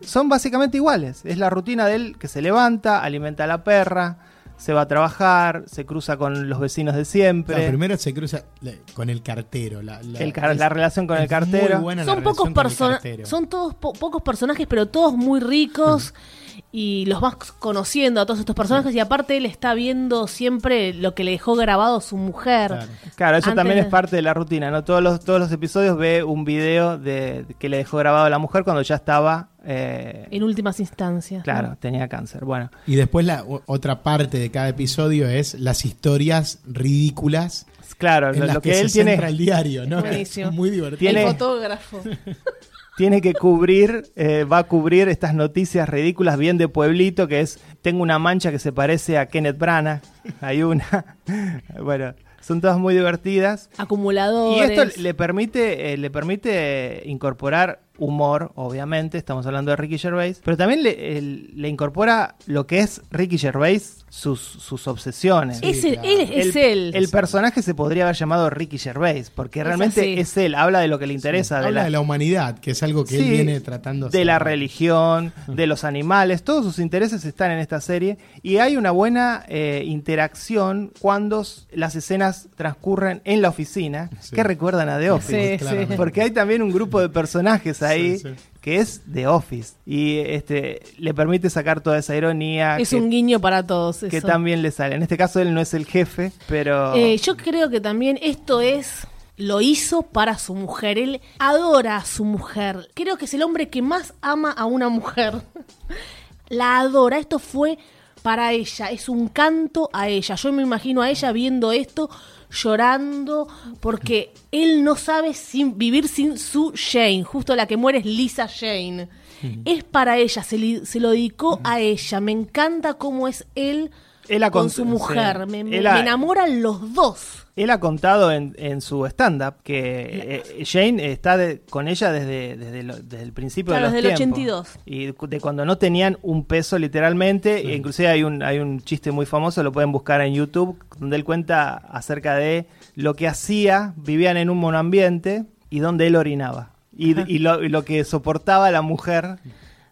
son básicamente iguales. Es la rutina de él que se levanta, alimenta a la perra, se va a trabajar, se cruza con los vecinos de siempre. Claro, primero se cruza con el cartero. La, la- El car- es- la relación con el cartero. Son pocos el cartero. son todos po- pocos personajes, pero todos muy ricos y los vas conociendo a todos estos personajes y aparte él está viendo siempre lo que le dejó grabado su mujer. Claro. Claro, eso Antes también de- es parte de la rutina, ¿no? Todos los, todos los episodios ve un video de, que le dejó grabado a la mujer cuando ya estaba. eh, En últimas instancias. claro, ¿no? tenía cáncer. Bueno, Y después la otra parte de cada episodio es las historias ridículas claro, en lo, las lo que, él tiene, el diario, ¿no? Buenísimo. Es (laughs) muy divertido. Tiene- El fotógrafo. (laughs) tiene que cubrir, eh, va a cubrir estas noticias ridículas bien de pueblito, que es, tengo una mancha que se parece a Kenneth Branagh, hay una. (laughs) bueno, son todas muy divertidas. Y Acumuladores. esto le permite, eh, le permite incorporar humor, obviamente, estamos hablando de Ricky Gervais, pero también le, el- le incorpora lo que es Ricky Gervais, sus, sus obsesiones. Sí, es, el- claro. él, es él. El personaje se podría haber llamado Ricky Gervais, porque realmente es él, habla de lo que le interesa, de, Habla la, de la humanidad, que es algo que Sí, él viene tratando de la religión, (laughs) de los animales, todos sus intereses están en esta serie y hay una buena eh, interacción cuando las escenas transcurren en la oficina, Sí. que recuerdan a The Office. Porque hay también un grupo de personajes ahí Sí, sí. Que es The Office y este le permite sacar toda esa ironía es que, un guiño para todos. que también le sale. En este caso él no es el jefe, pero Eh, yo creo que también esto es lo hizo para su mujer. Él adora a su mujer. Creo que es el hombre que más ama a una mujer. (laughs) La adora. Esto fue para ella. Es un canto a ella. Yo me imagino a ella viendo esto llorando porque él no sabe sin, vivir sin su Jane. Justo la que muere es Lisa Jane. Es para ella, se, li- se lo dedicó a ella. Me encanta cómo es él Él ha con su mujer. sí. Me, me- Él ha- me enamoran los dos. Él ha contado en, en su stand-up que eh, Jane está de- con ella desde, desde, lo- desde el principio Claro, de los desde el tiempos. 82. Y de cuando no tenían un peso literalmente. E inclusive hay un, hay un chiste muy famoso, lo pueden buscar en YouTube, donde él cuenta acerca de lo que hacía, vivían en un monoambiente y donde él orinaba. Y, y lo, y lo que soportaba la mujer.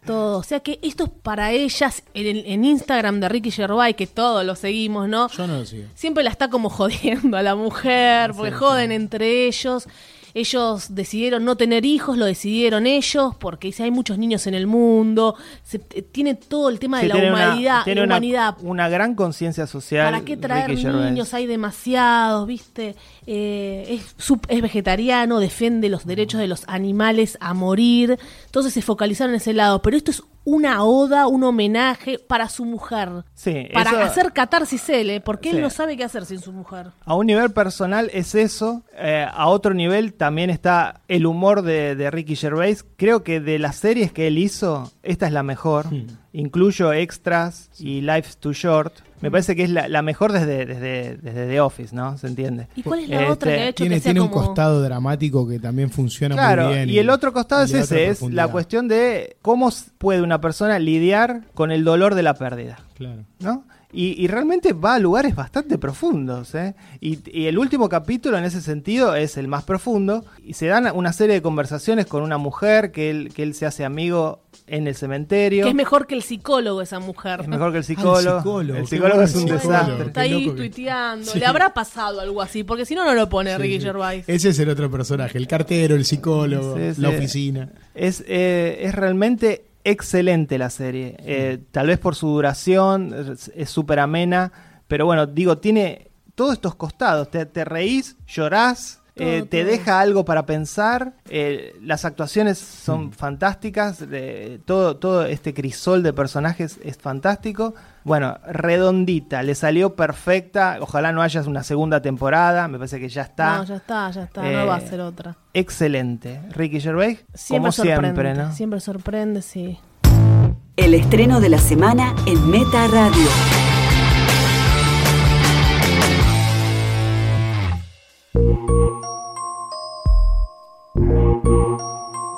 Todo. O sea que esto es para ellas en, en Instagram de Ricky Gervais, que todos lo seguimos, ¿no? Yo no lo sigo. Siempre la está como (laughs) jodiendo a la mujer, porque joden entre ellos. Ellos decidieron no tener hijos, lo decidieron ellos, porque dice, hay muchos niños en el mundo. Se, eh, tiene todo el tema de la una- humanidad. tiene una, humanidad. una gran conciencia social. ¿Para qué traer Ricky Gervais. niños? Hay demasiados, ¿viste? Eh, es, es vegetariano, defiende los derechos de los animales a morir. Entonces se focalizaron en ese lado. Pero esto es una oda, un homenaje para su mujer. Sí, Para eso- hacer catarsis él, ¿eh? porque Sí. él no sabe qué hacer sin su mujer. A un nivel personal es eso. eh, a otro nivel también está el humor de, de Ricky Gervais. Creo que de las series que él hizo, esta es la mejor. Incluyo extras y Life's Too Short. Me parece que es la, la mejor desde, desde, desde The Office, ¿no? ¿Se entiende? ¿Y cuál es la Este, otra que ha hecho Tiene, que sea tiene un costado dramático que también funciona Claro, muy bien. y el otro costado y es ese, es la cuestión de cómo puede una persona lidiar con el dolor de la pérdida. Claro. ¿no? Y, y realmente va a lugares bastante profundos. ¿eh? Y, y el último capítulo en ese sentido es el más profundo. Y se dan una serie de conversaciones con una mujer que él, que él se hace amigo en el cementerio. Que es mejor que el psicólogo esa mujer. Es mejor que el Ah, el psicólogo. el psicólogo bueno es un psicólogo. desastre. Está ahí que- tuiteando. Sí. Le habrá pasado algo así, porque si no, no lo pone Sí, Ricky sí. Gervais. Ese es el otro personaje, el cartero, el psicólogo, Sí, sí. la oficina. Es, eh, es realmente excelente la serie. Eh, tal vez por su duración, es- súper amena, pero bueno, digo, tiene todos estos costados. Te, te reís, llorás, eh, te todo. deja algo para pensar. eh, las actuaciones son fantásticas. eh, todo, todo este crisol de personajes es fantástico. Bueno, redondita, le salió perfecta. Ojalá no haya una segunda temporada. Me parece que ya está. No, ya está, ya está. Eh, no va a ser otra. Excelente. Ricky Gervais, Siempre como sorprende. siempre, ¿no? Siempre sorprende, sí. El estreno de la semana en Meta Radio.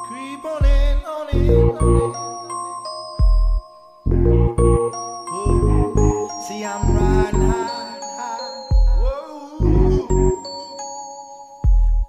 Creep on in, on in, on in.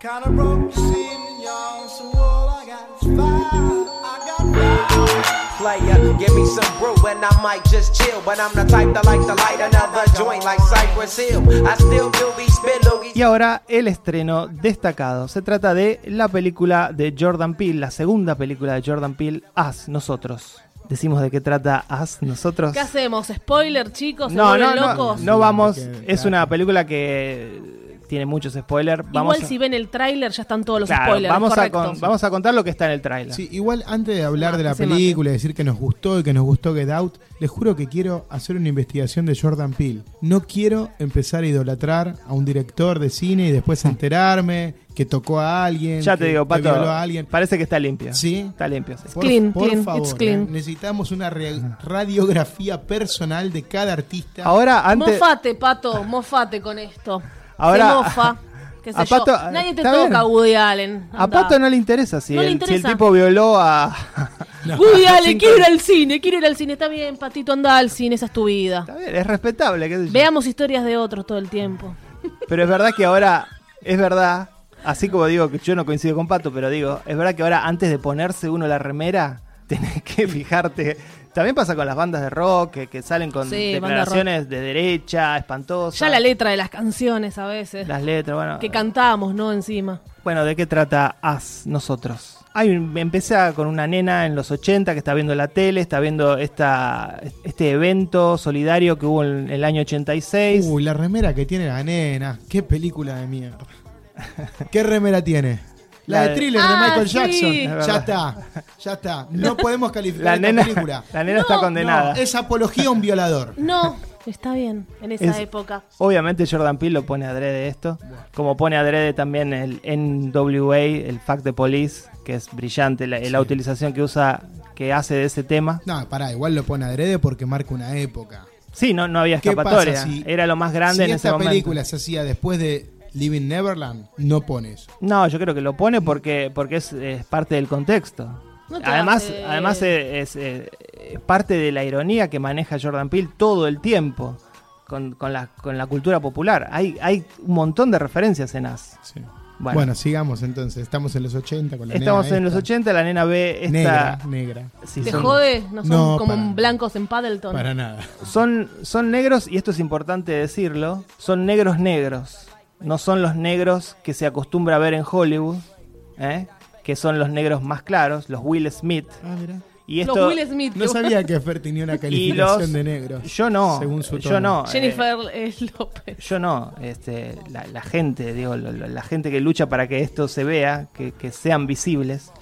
Kinda broke, you see me, y'all. So all I got is fire. I got fire. Player, give me some brew and I might just chill. But I'm the type that like to light another joint like Cypress Hill. I still do be spit loogies. Y ahora el estreno destacado. Se trata de la película de Jordan Peele, la segunda película de Jordan Peele, As, Nosotros. Decimos de qué trata As, Nosotros. ¿Qué hacemos? ¿Spoiler, chicos? ¿Se No, no, no, no vamos. Es una película que tiene muchos spoilers. Vamos Igual a- si ven el tráiler ya están todos los Claro, spoilers. vamos, a correcto. con- vamos a contar lo que está en el tráiler. Sí, igual antes de hablar Ah, de la película y decir que nos gustó y que nos gustó Get Out, les juro que quiero hacer una investigación de Jordan Peele. No quiero empezar a idolatrar a un director de cine y después enterarme que tocó a alguien, Ya te que- digo, que Pato, violó a alguien. parece que está limpio. ¿Sí? Está limpio, sí. Por, Clean, por clean, favor, it's clean. ¿eh? necesitamos una radiografía personal de cada artista. Ahora, antes... Mofate, Pato, mofate con esto. Ahora- Se mofa. (laughs) Qué sé A yo. Pato- Nadie te toca, bien. Woody Allen. A. Pato no le interesa si, No le el, si el interesa. tipo violó a... (laughs) Woody Allen, quiero ir al cine, quiero ir al cine. Está bien, Patito, anda al cine, esa es tu vida. Está bien, es respetable, qué sé yo. Veamos historias de otros todo el tiempo. Pero es verdad que ahora, es verdad, así como digo que yo no coincido con Pato, pero digo, es verdad que ahora antes de ponerse uno la remera, (laughs) tenés que fijarte. También pasa con las bandas de rock que, que salen con Sí, de declaraciones de derecha, espantosas. Ya la letra de las canciones a veces. Las letras, bueno. Que cantamos, ¿no? Encima. Bueno, ¿de qué trata As nosotros? Un- empecé con una nena en los 80 que está viendo la tele, está viendo esta, este evento solidario que hubo en el año 86. Uy, la remera que tiene la nena. Qué película de mierda. (laughs) ¿Qué remera tiene? La, La de de- thriller Ah, de Michael sí. Jackson. Es Ya está. Ya está. No podemos calificar la esta nena, película. la nena está condenada. No, es apología a un violador. No, está bien, en esa Es- época. Obviamente Jordan Peele lo pone adrede esto, como pone adrede también el NWA, el Fact de Police, que es brillante la, la utilización que usa, que hace de ese tema. No, pará, igual lo pone adrede porque marca una época. Sí, no, no había ¿Qué escapatoria, pasa si- era lo más grande si en ese esta momento. película se hacía después de Living Neverland, no pone eso. No, yo creo que lo pone porque, porque es, es parte del contexto. No además, hace- además es, es, eh, es parte de la ironía que maneja Jordan Peele todo el tiempo con, con la, con la cultura popular. Hay, hay un montón de referencias en As. Bueno. Bueno, sigamos entonces. Estamos en los 80 con la estamos nena en los esta. 80, la nena ve esta... Negra, negra. Sí, ¿Te son- jode? No son No, como para- blancos en Paddleton. Para nada. Son, son negros, y esto es importante decirlo, son negros negros. No son los negros que se acostumbra a ver en Hollywood, ¿eh? que son los negros más claros, los Will Smith. Ah, mira. Y Los esto, Will Smith. No sabía que Fer tenía una (laughs) calificación los, de negro. Yo no, Según su yo tono. no. Jennifer eh, López. yo no, este, la, la gente, digo, lo- lo- la gente que lucha para que esto se vea, que, que sean visibles,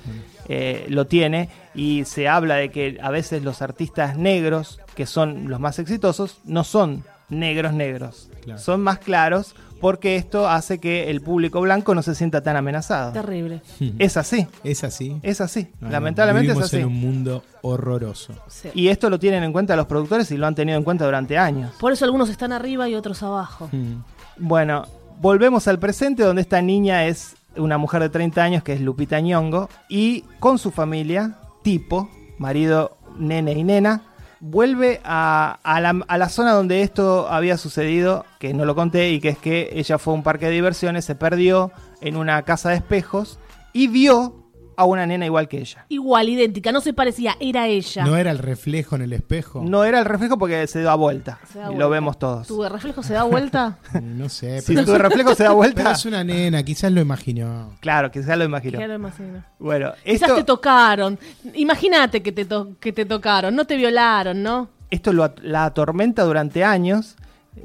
eh, lo tiene y se habla de que a veces los artistas negros, que son los más exitosos, no son negros negros, Claro. son más claros porque esto hace que el público blanco no se sienta tan amenazado. Terrible. (laughs) Es así, Es así. es así, lamentablemente es así. en un mundo horroroso. Sí. Y esto lo tienen en cuenta los productores y lo han tenido en cuenta durante años. Por eso algunos están arriba y otros abajo. Mm. Bueno, volvemos al presente donde esta niña es una mujer de 30 años que es Lupita Ñongo y con su familia, tipo, marido, nene y nena, vuelve a, a la, la zona donde esto había sucedido, que no lo conté, y que es que ella fue a un parque de diversiones, se perdió en una casa de espejos y vio a una nena igual que ella. Igual, idéntica, no se parecía, era ella. ¿No era el reflejo en el espejo? No era el reflejo porque se da vuelta. Se da y vuelta. lo vemos todos. ¿Tu reflejo se da vuelta? (laughs) No sé, Si pero, tu reflejo se da pero vuelta, es una nena, quizás lo imaginó. claro, quizás lo imagino. Ya lo imagino. Bueno, Quizás esto, te tocaron. Imagínate que te, to- que te tocaron. No te violaron, ¿no? esto lo at- la atormenta durante años,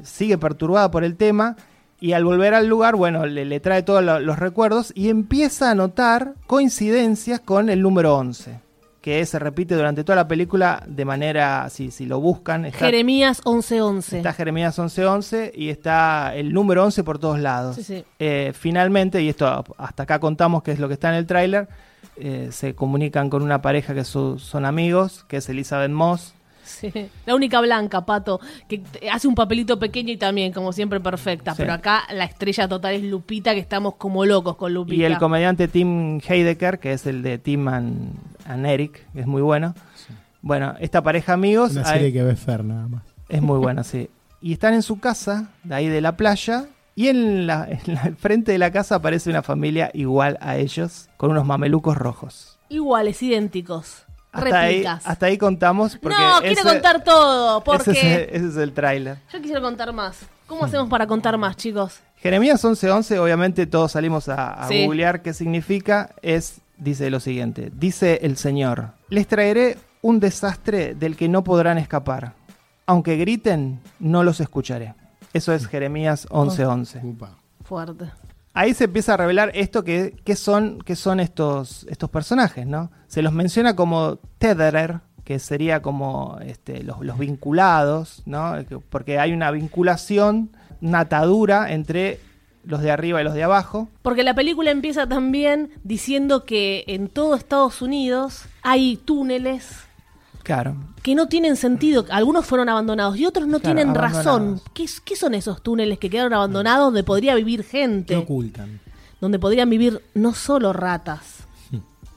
sigue perturbada por el tema Y al volver al lugar, bueno, le, le trae todos lo- los recuerdos y empieza a notar coincidencias con el número 11, que se repite durante toda la película de manera, si, si lo buscan, está, Jeremías 11:11. está Jeremías 1111 y está el número 11 por todos lados. Sí, sí. Eh, finalmente, y esto hasta acá contamos que es lo que está en el tráiler, eh, se comunican con una pareja que su- son amigos, que es Elizabeth Moss. (laughs) Sí. La única blanca, Pato, que hace un papelito pequeño y también, como siempre, perfecta. Sí. Pero acá la estrella total es Lupita, que estamos como locos con Lupita. Y el comediante Tim Heidecker, que es el de Tim and, and Eric, que es muy bueno. Bueno, esta pareja amigos Una hay- serie que ve Fer nada más. es muy buena, (laughs) sí. Y están en su casa, de ahí de la playa, y en la, en la- al frente de la casa aparece una familia igual a ellos, con unos mamelucos rojos. Iguales, idénticos. Hasta ahí, hasta ahí contamos. Porque no, quiero ese- contar todo, porque Ese es, ese es el tráiler. yo quisiera contar más. ¿Cómo hacemos para contar más, chicos? Jeremías 11:11, obviamente todos salimos a, a Sí. googlear qué significa. Es, dice lo siguiente: Dice el Señor, les traeré un desastre del que no podrán escapar. Aunque griten, no los escucharé. Eso es Jeremías 11:11. Upa. Fuerte. Ahí se empieza a revelar esto que, son, son estos, estos personajes, ¿no? Se los menciona como tetherer, que sería como este, los, los vinculados, ¿no? Que- Porque hay una vinculación, una atadura entre los de arriba y los de abajo. Porque la película empieza también diciendo que en todo Estados Unidos hay túneles Claro. que no tienen sentido. Algunos fueron abandonados y otros no Claro, tienen razón. ¿Qué, qué son esos túneles que quedaron abandonados donde podría vivir ¿Qué gente? ocultan? Donde podrían vivir no solo ratas.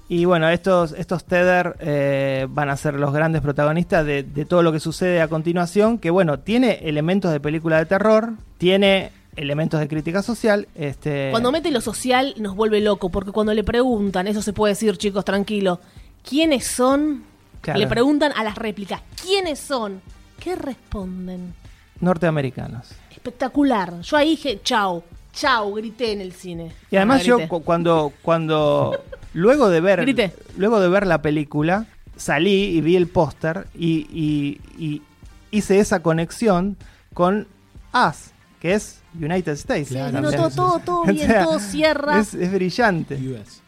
Y bueno, estos, estos Tether eh, van a ser los grandes protagonistas de, de todo lo que sucede a continuación, que bueno, tiene elementos de película de terror, tiene elementos de crítica social. Este, Cuando mete lo social nos vuelve loco, porque cuando le preguntan, eso se puede decir, chicos, tranquilo, ¿quiénes son? Claro. Le preguntan a las réplicas, ¿quiénes son? ¿Qué responden? norteamericanos. Espectacular. Yo ahí dije, chau, chau, grité en el cine. Y además Ah, yo cu- cuando, cuando (laughs) luego de ver Grité. luego de ver la película, salí y vi el póster y, y- y hice esa conexión con Us, que es United States. Sí, Claro, no, todo, todo, todo (laughs) O bien, sea, todo cierra. Es, es brillante. US.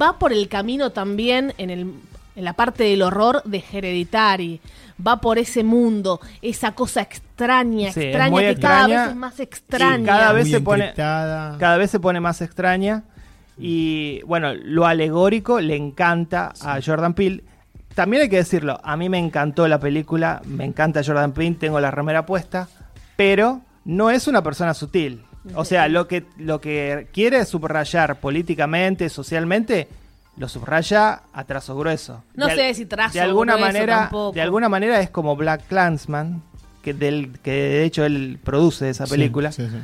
va por el camino también en, el, en la parte del horror de Hereditary. Va por ese mundo, esa cosa extraña, Sí, es extraña, muy que cada vez es más extraña. Y cada vez Muy se pone-. Cada vez se pone más extraña. Y bueno, lo alegórico le encanta a Jordan Peele. También hay que decirlo, a mí me encantó la película, me encanta Jordan Peele, tengo la remera puesta, pero no es una persona sutil. O sea, lo que, lo que quiere subrayar políticamente, socialmente, lo subraya a trazo grueso. No De sé si trazo de alguna grueso manera, tampoco. De alguna manera es como Black Clansman, que, del, que de hecho él produce esa película sí, sí.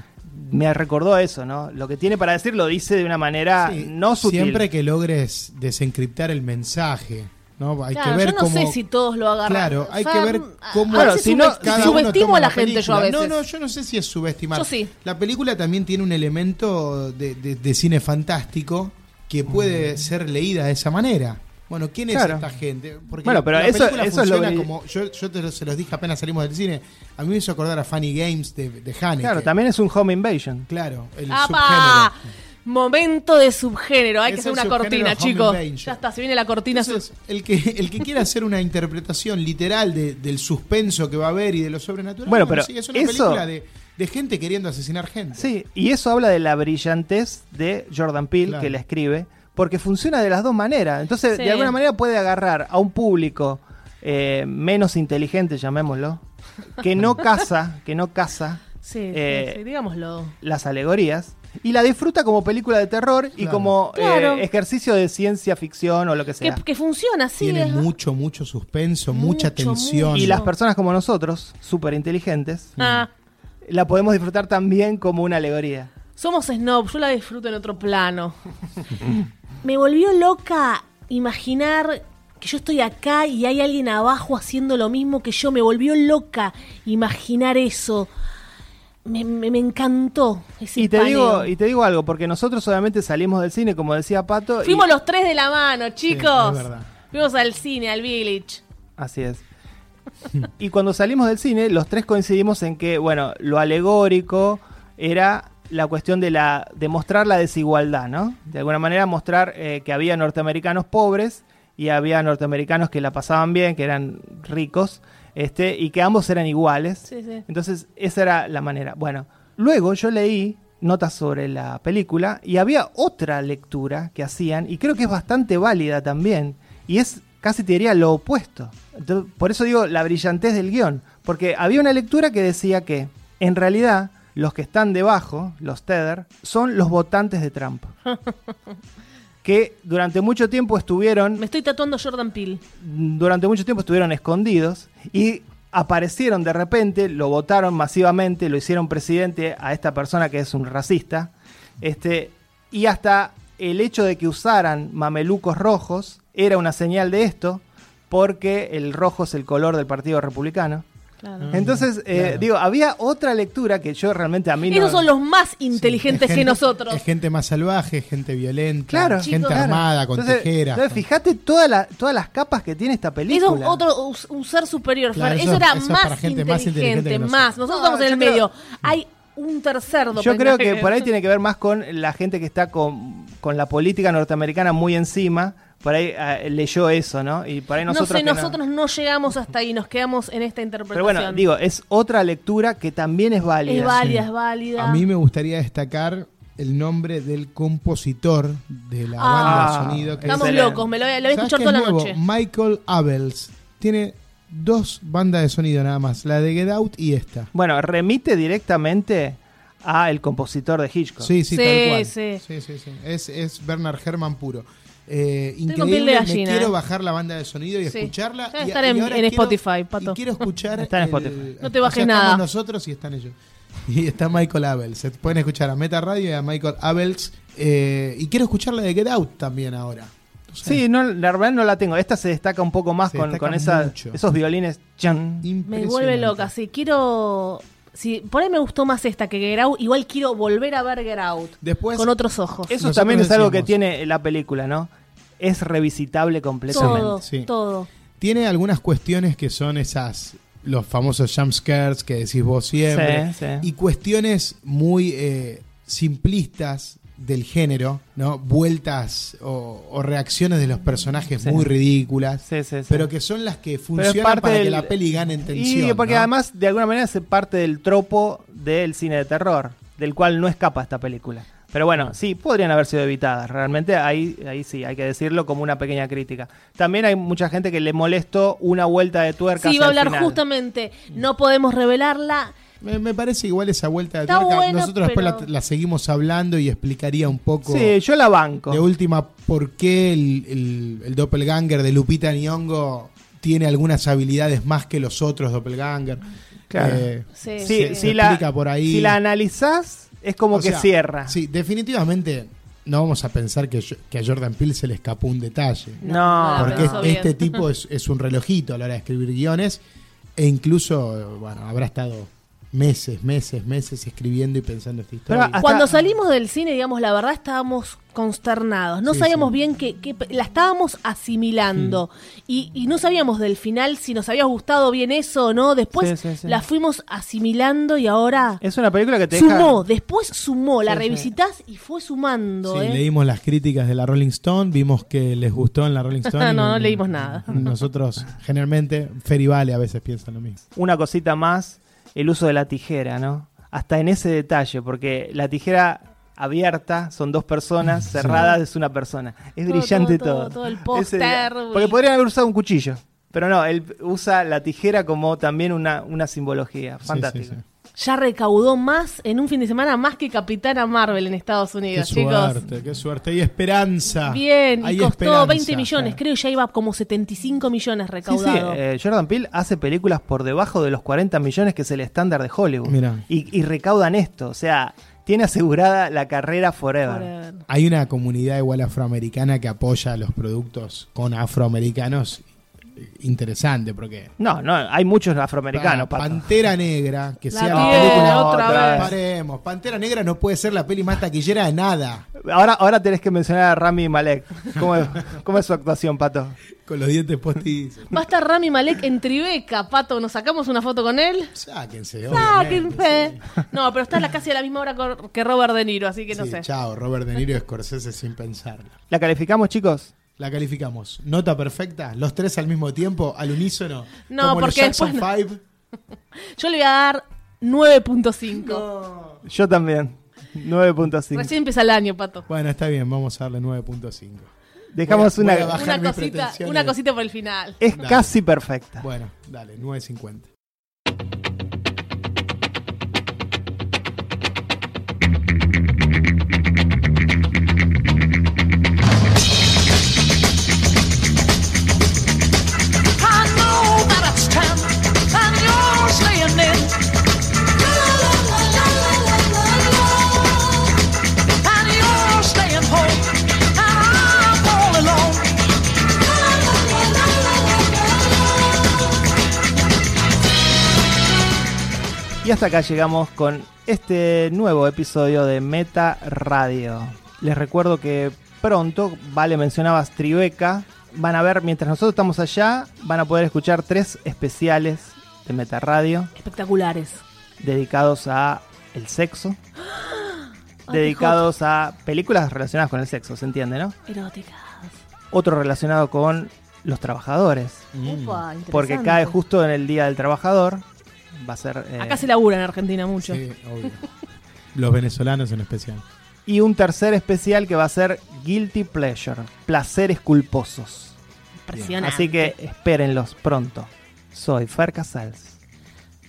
me recordó eso, ¿no? Lo que tiene para decir lo dice de una manera Sí, no sutil. Siempre que logres desencriptar el mensaje, ¿no? Hay Claro, que ver yo no cómo... sé si todos lo agarran. Claro, hay O sea, que ver a- cómo... a Claro, si no- subestimo a la la gente yo a película. veces. No, no, yo no sé si es subestimar. Yo sí. La película también tiene un elemento de, de- de cine fantástico que puede ser leída de esa manera. Bueno, ¿quién es Claro. esta gente? Porque Bueno, pero la eso- película eso es lo funciona que- como yo, yo te lo- se los dije apenas salimos del cine. A mí me hizo acordar a Funny Games de, de Haneke. Claro, también es un home invasion. Claro, el ¡Apa! subgénero. Momento de subgénero. Hay Es que hacer una cortina, chicos. Ya está, se viene la cortina. sub- Entonces, el que, el que quiera hacer una interpretación literal de- del suspenso que va a haber y de lo sobrenatural, Bueno, pero sí, es una eso- película de, de gente queriendo asesinar gente. Sí, y eso habla de la brillantez de Jordan Peele, Claro. que la escribe, porque funciona de las dos maneras. Entonces, Sí. de alguna manera puede agarrar a un público eh, menos inteligente, llamémoslo, que no (laughs) caza, que no caza Sí, eh, sí, sí, digámoslo. las alegorías. Y la disfruta como película de terror y Claro. como eh, ejercicio de ciencia ficción o lo que sea. Que, que funciona, sí. Tiene es- mucho, mucho suspenso, mucha Mucho, tensión. Y las personas como nosotros, súper inteligentes, Ah, la podemos disfrutar también como una alegoría. somos snob, yo la disfruto en otro plano. (laughs) Me volvió loca imaginar que yo estoy acá y hay alguien abajo haciendo lo mismo que yo. Me volvió loca imaginar eso. Me, me- me encantó ese Y te, paneo. digo, y te digo algo, porque nosotros obviamente salimos del cine, como decía Pato. y- Fuimos los tres de la mano, chicos. es verdad. Fuimos al cine, al Village. Así es. Y cuando salimos del cine, los tres coincidimos en que, bueno, lo alegórico era la cuestión de, la, de mostrar la desigualdad, ¿no? De alguna manera mostrar eh, que había norteamericanos pobres y había norteamericanos que la pasaban bien, que eran ricos, este, y que ambos eran iguales. Sí, sí. Entonces, esa era la manera. Bueno, luego yo leí notas sobre la película y había otra lectura que hacían, y creo que es bastante válida también, y es casi te diría lo opuesto. Entonces, por eso digo la brillantez del guion, porque había una lectura que decía que, en realidad, los que están debajo, los Tether, son los votantes de Trump. (laughs) que durante mucho tiempo estuvieron Me estoy tatuando Jordan Peele. durante mucho tiempo estuvieron escondidos y aparecieron de repente, lo votaron masivamente, lo hicieron presidente a esta persona que es un racista, este, y hasta el hecho de que usaran mamelucos rojos era una señal de esto, porque el rojo es el color del Partido Republicano. Claro. Entonces, eh, claro. digo, había otra lectura que yo realmente a mí no... Esos son los más inteligentes Es que nosotros. Es gente más salvaje, gente violenta, Claro, gente Chicos. Claro. armada, con Entonces, tijeras. entonces, fíjate toda la- todas las capas que tiene esta Eso película. es otro, un- ser superior, eso- Eso, era eso es más, gente más inteligente, inteligente que nosotros. más. Nosotros No, estamos en el creo- medio. Hay un tercer Yo creo que por ahí tiene que ver más con la gente que está con, con la política norteamericana muy encima. Por ahí eh, leyó eso, ¿no? Y por ahí No nosotros. sé, no. nosotros no llegamos hasta ahí, nos quedamos en esta interpretación. Pero bueno, digo, es otra lectura que también es válida. es válida, sí. es válida. A mí me gustaría destacar el nombre del compositor de la Ah. banda de sonido. que Estamos es- locos, me lo voy a, lo voy a ¿Sabes escuchar toda es la nuevo? noche. Michael Abels. Tiene dos bandas de sonido nada más, la de Get Out y esta. Bueno, remite directamente a el compositor de Hitchcock. Sí, sí, Sí, tal cual. sí. Sí, sí, sí. Es, es Bernard Herrmann puro. Eh, increíble, me gallina, quiero eh. bajar la banda de sonido y Sí. escucharla. Debe y- estar y en- ahora en quiero- Spotify, Pato. Y quiero escuchar. Está en el- Spotify. No te o bajes sea, nada. Estamos nosotros y están ellos. (laughs) Y está Michael Abels. Se pueden escuchar a Meta Radio y a Michael Abels. eh, y quiero escuchar la de Get Out también ahora. No sé. Sí, no, la verdad no la tengo. Esta se destaca un poco más Se con, con esa- esos violines. chan. Me vuelve loca, sí, quiero... Si por ahí me gustó más esta que Get Out, igual quiero volver a ver Get Out. Después, con otros ojos. Eso también es algo que tiene la película, ¿no? Es revisitable completamente. todo, sí. todo. tiene algunas cuestiones que son esas. Los famosos jump scares que decís vos siempre. Sí, sí. y cuestiones muy eh, simplistas del género, ¿no? Vueltas o, o reacciones de los personajes Sí. muy ridículas, Sí, sí, sí. pero que son las que funcionan parte para que la peli gane en tensión. Y porque ¿no? además, de alguna manera, se parte del tropo del cine de terror, del cual no escapa esta película. Pero bueno, sí, podrían haber sido evitadas. Realmente ahí, ahí sí, hay que decirlo como una pequeña crítica. También hay mucha gente que le molestó una vuelta de tuerca. Sí, iba a hablar final. justamente, no podemos revelarla. Me, me parece igual esa vuelta de Está tuerca. bueno, Nosotros después la, la seguimos hablando y explicaría un poco Sí, yo la banco. de última por qué el, el, el doppelganger de Lupita Nyong'o tiene algunas habilidades más que los otros doppelganger. Claro. Eh, Sí, Sí, se- si, la, explica por ahí. si la analizás, es como O que sea, cierra. Sí, definitivamente no vamos a pensar que, que a Jordan Peele se le escapó un detalle. No, No, porque bien. este tipo es, es un relojito a la hora de escribir guiones e incluso, bueno, habrá estado meses, meses, meses escribiendo y pensando esta Pero historia. hasta- Cuando salimos del cine, digamos, la verdad estábamos consternados. No Sí, sabíamos sí. bien que, que- la estábamos asimilando. Y, y no sabíamos del final si nos había gustado bien eso o no. Después Sí, sí, sí. la fuimos asimilando y ahora es una película que te deja... sumó. Después sumó. La Sí, sí. revisitas y fue sumando. Sí, ¿eh? leímos las críticas de la Rolling Stone, vimos que les gustó en la Rolling (laughs) Stone. y No, no leímos nada. Nosotros, generalmente, Fer y Vale a veces piensan lo mismo. una cosita más, el uso de la tijera, ¿no? Hasta en ese detalle, porque la tijera abierta son dos personas, cerradas es una persona. Es Todo, brillante todo, todo. todo, todo el (laughs) póster, Porque podrían haber usado un cuchillo, pero no, él usa la tijera como también una, una simbología. Sí, Fantástico. sí, sí. Ya recaudó más en un fin de semana más que Capitana Marvel en Estados Qué Unidos, chicos. suerte, qué suerte. Hay esperanza. Bien, y costó esperanza. 20 millones, creo que ya iba como 75 millones Sí, sí, recaudado. eh, Jordan Peele hace películas por debajo de los 40 millones que es el estándar de Hollywood. Mira. Y, y recaudan esto, o sea, tiene asegurada la carrera forever. Forever. Hay una comunidad igual afroamericana que apoya los productos con afroamericanos interesante porque No, no, hay muchos afroamericanos, Pa-. Pantera Negra, que La sea la película otra vez. Paremos, Pantera Negra no puede ser la peli más taquillera de nada. Ahora, ahora tenés que mencionar a Rami Malek. ¿Cómo es, cómo es su actuación, Pato? Con los dientes postizos. Va a estar Rami Malek en Tribeca, Pato. ¿Nos sacamos una foto con él? Sáquense, Sáquense. sí. No, pero está a la- casi a la misma hora que Robert De Niro, así que no Sí, sé. Chao, Robert De Niro y Scorsese sin pensarlo. ¿La calificamos, chicos? La calificamos. Nota perfecta, los tres al mismo tiempo, al unísono. No, como porque los Jackson después Five. (laughs) Yo le voy a dar 9.5. Yo también. 9.5. Recién empieza el año, Pato. Bueno, está bien, vamos a darle 9.5. Dejamos Voy a- una... voy a bajar Una cosita, una cosita por el final. Es Dale. casi perfecta. Bueno, dale, 9.50. Y hasta acá llegamos con este nuevo episodio de Meta Radio. Les recuerdo que pronto, Vale mencionabas Tribeca, van a ver, mientras nosotros estamos allá, van a poder escuchar tres especiales de Meta Radio Espectaculares. dedicados a el sexo, (gasps) dedicados a películas relacionadas con el sexo, ¿se entiende, no? Eróticas. Otro relacionado con los trabajadores, Upa, porque cae justo en el Día del Trabajador. Va a ser... eh, Acá se labura en Argentina mucho. Sí, obvio. Los venezolanos en especial. Y un tercer especial que va a ser Guilty Pleasure, placeres culposos. Impresionante. Así que espérenlos pronto. Soy Fer Casals.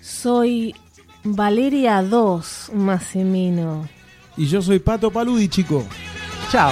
Soy Valeria 2, Massimino. Y yo soy Pato Paludi, chico. Chao.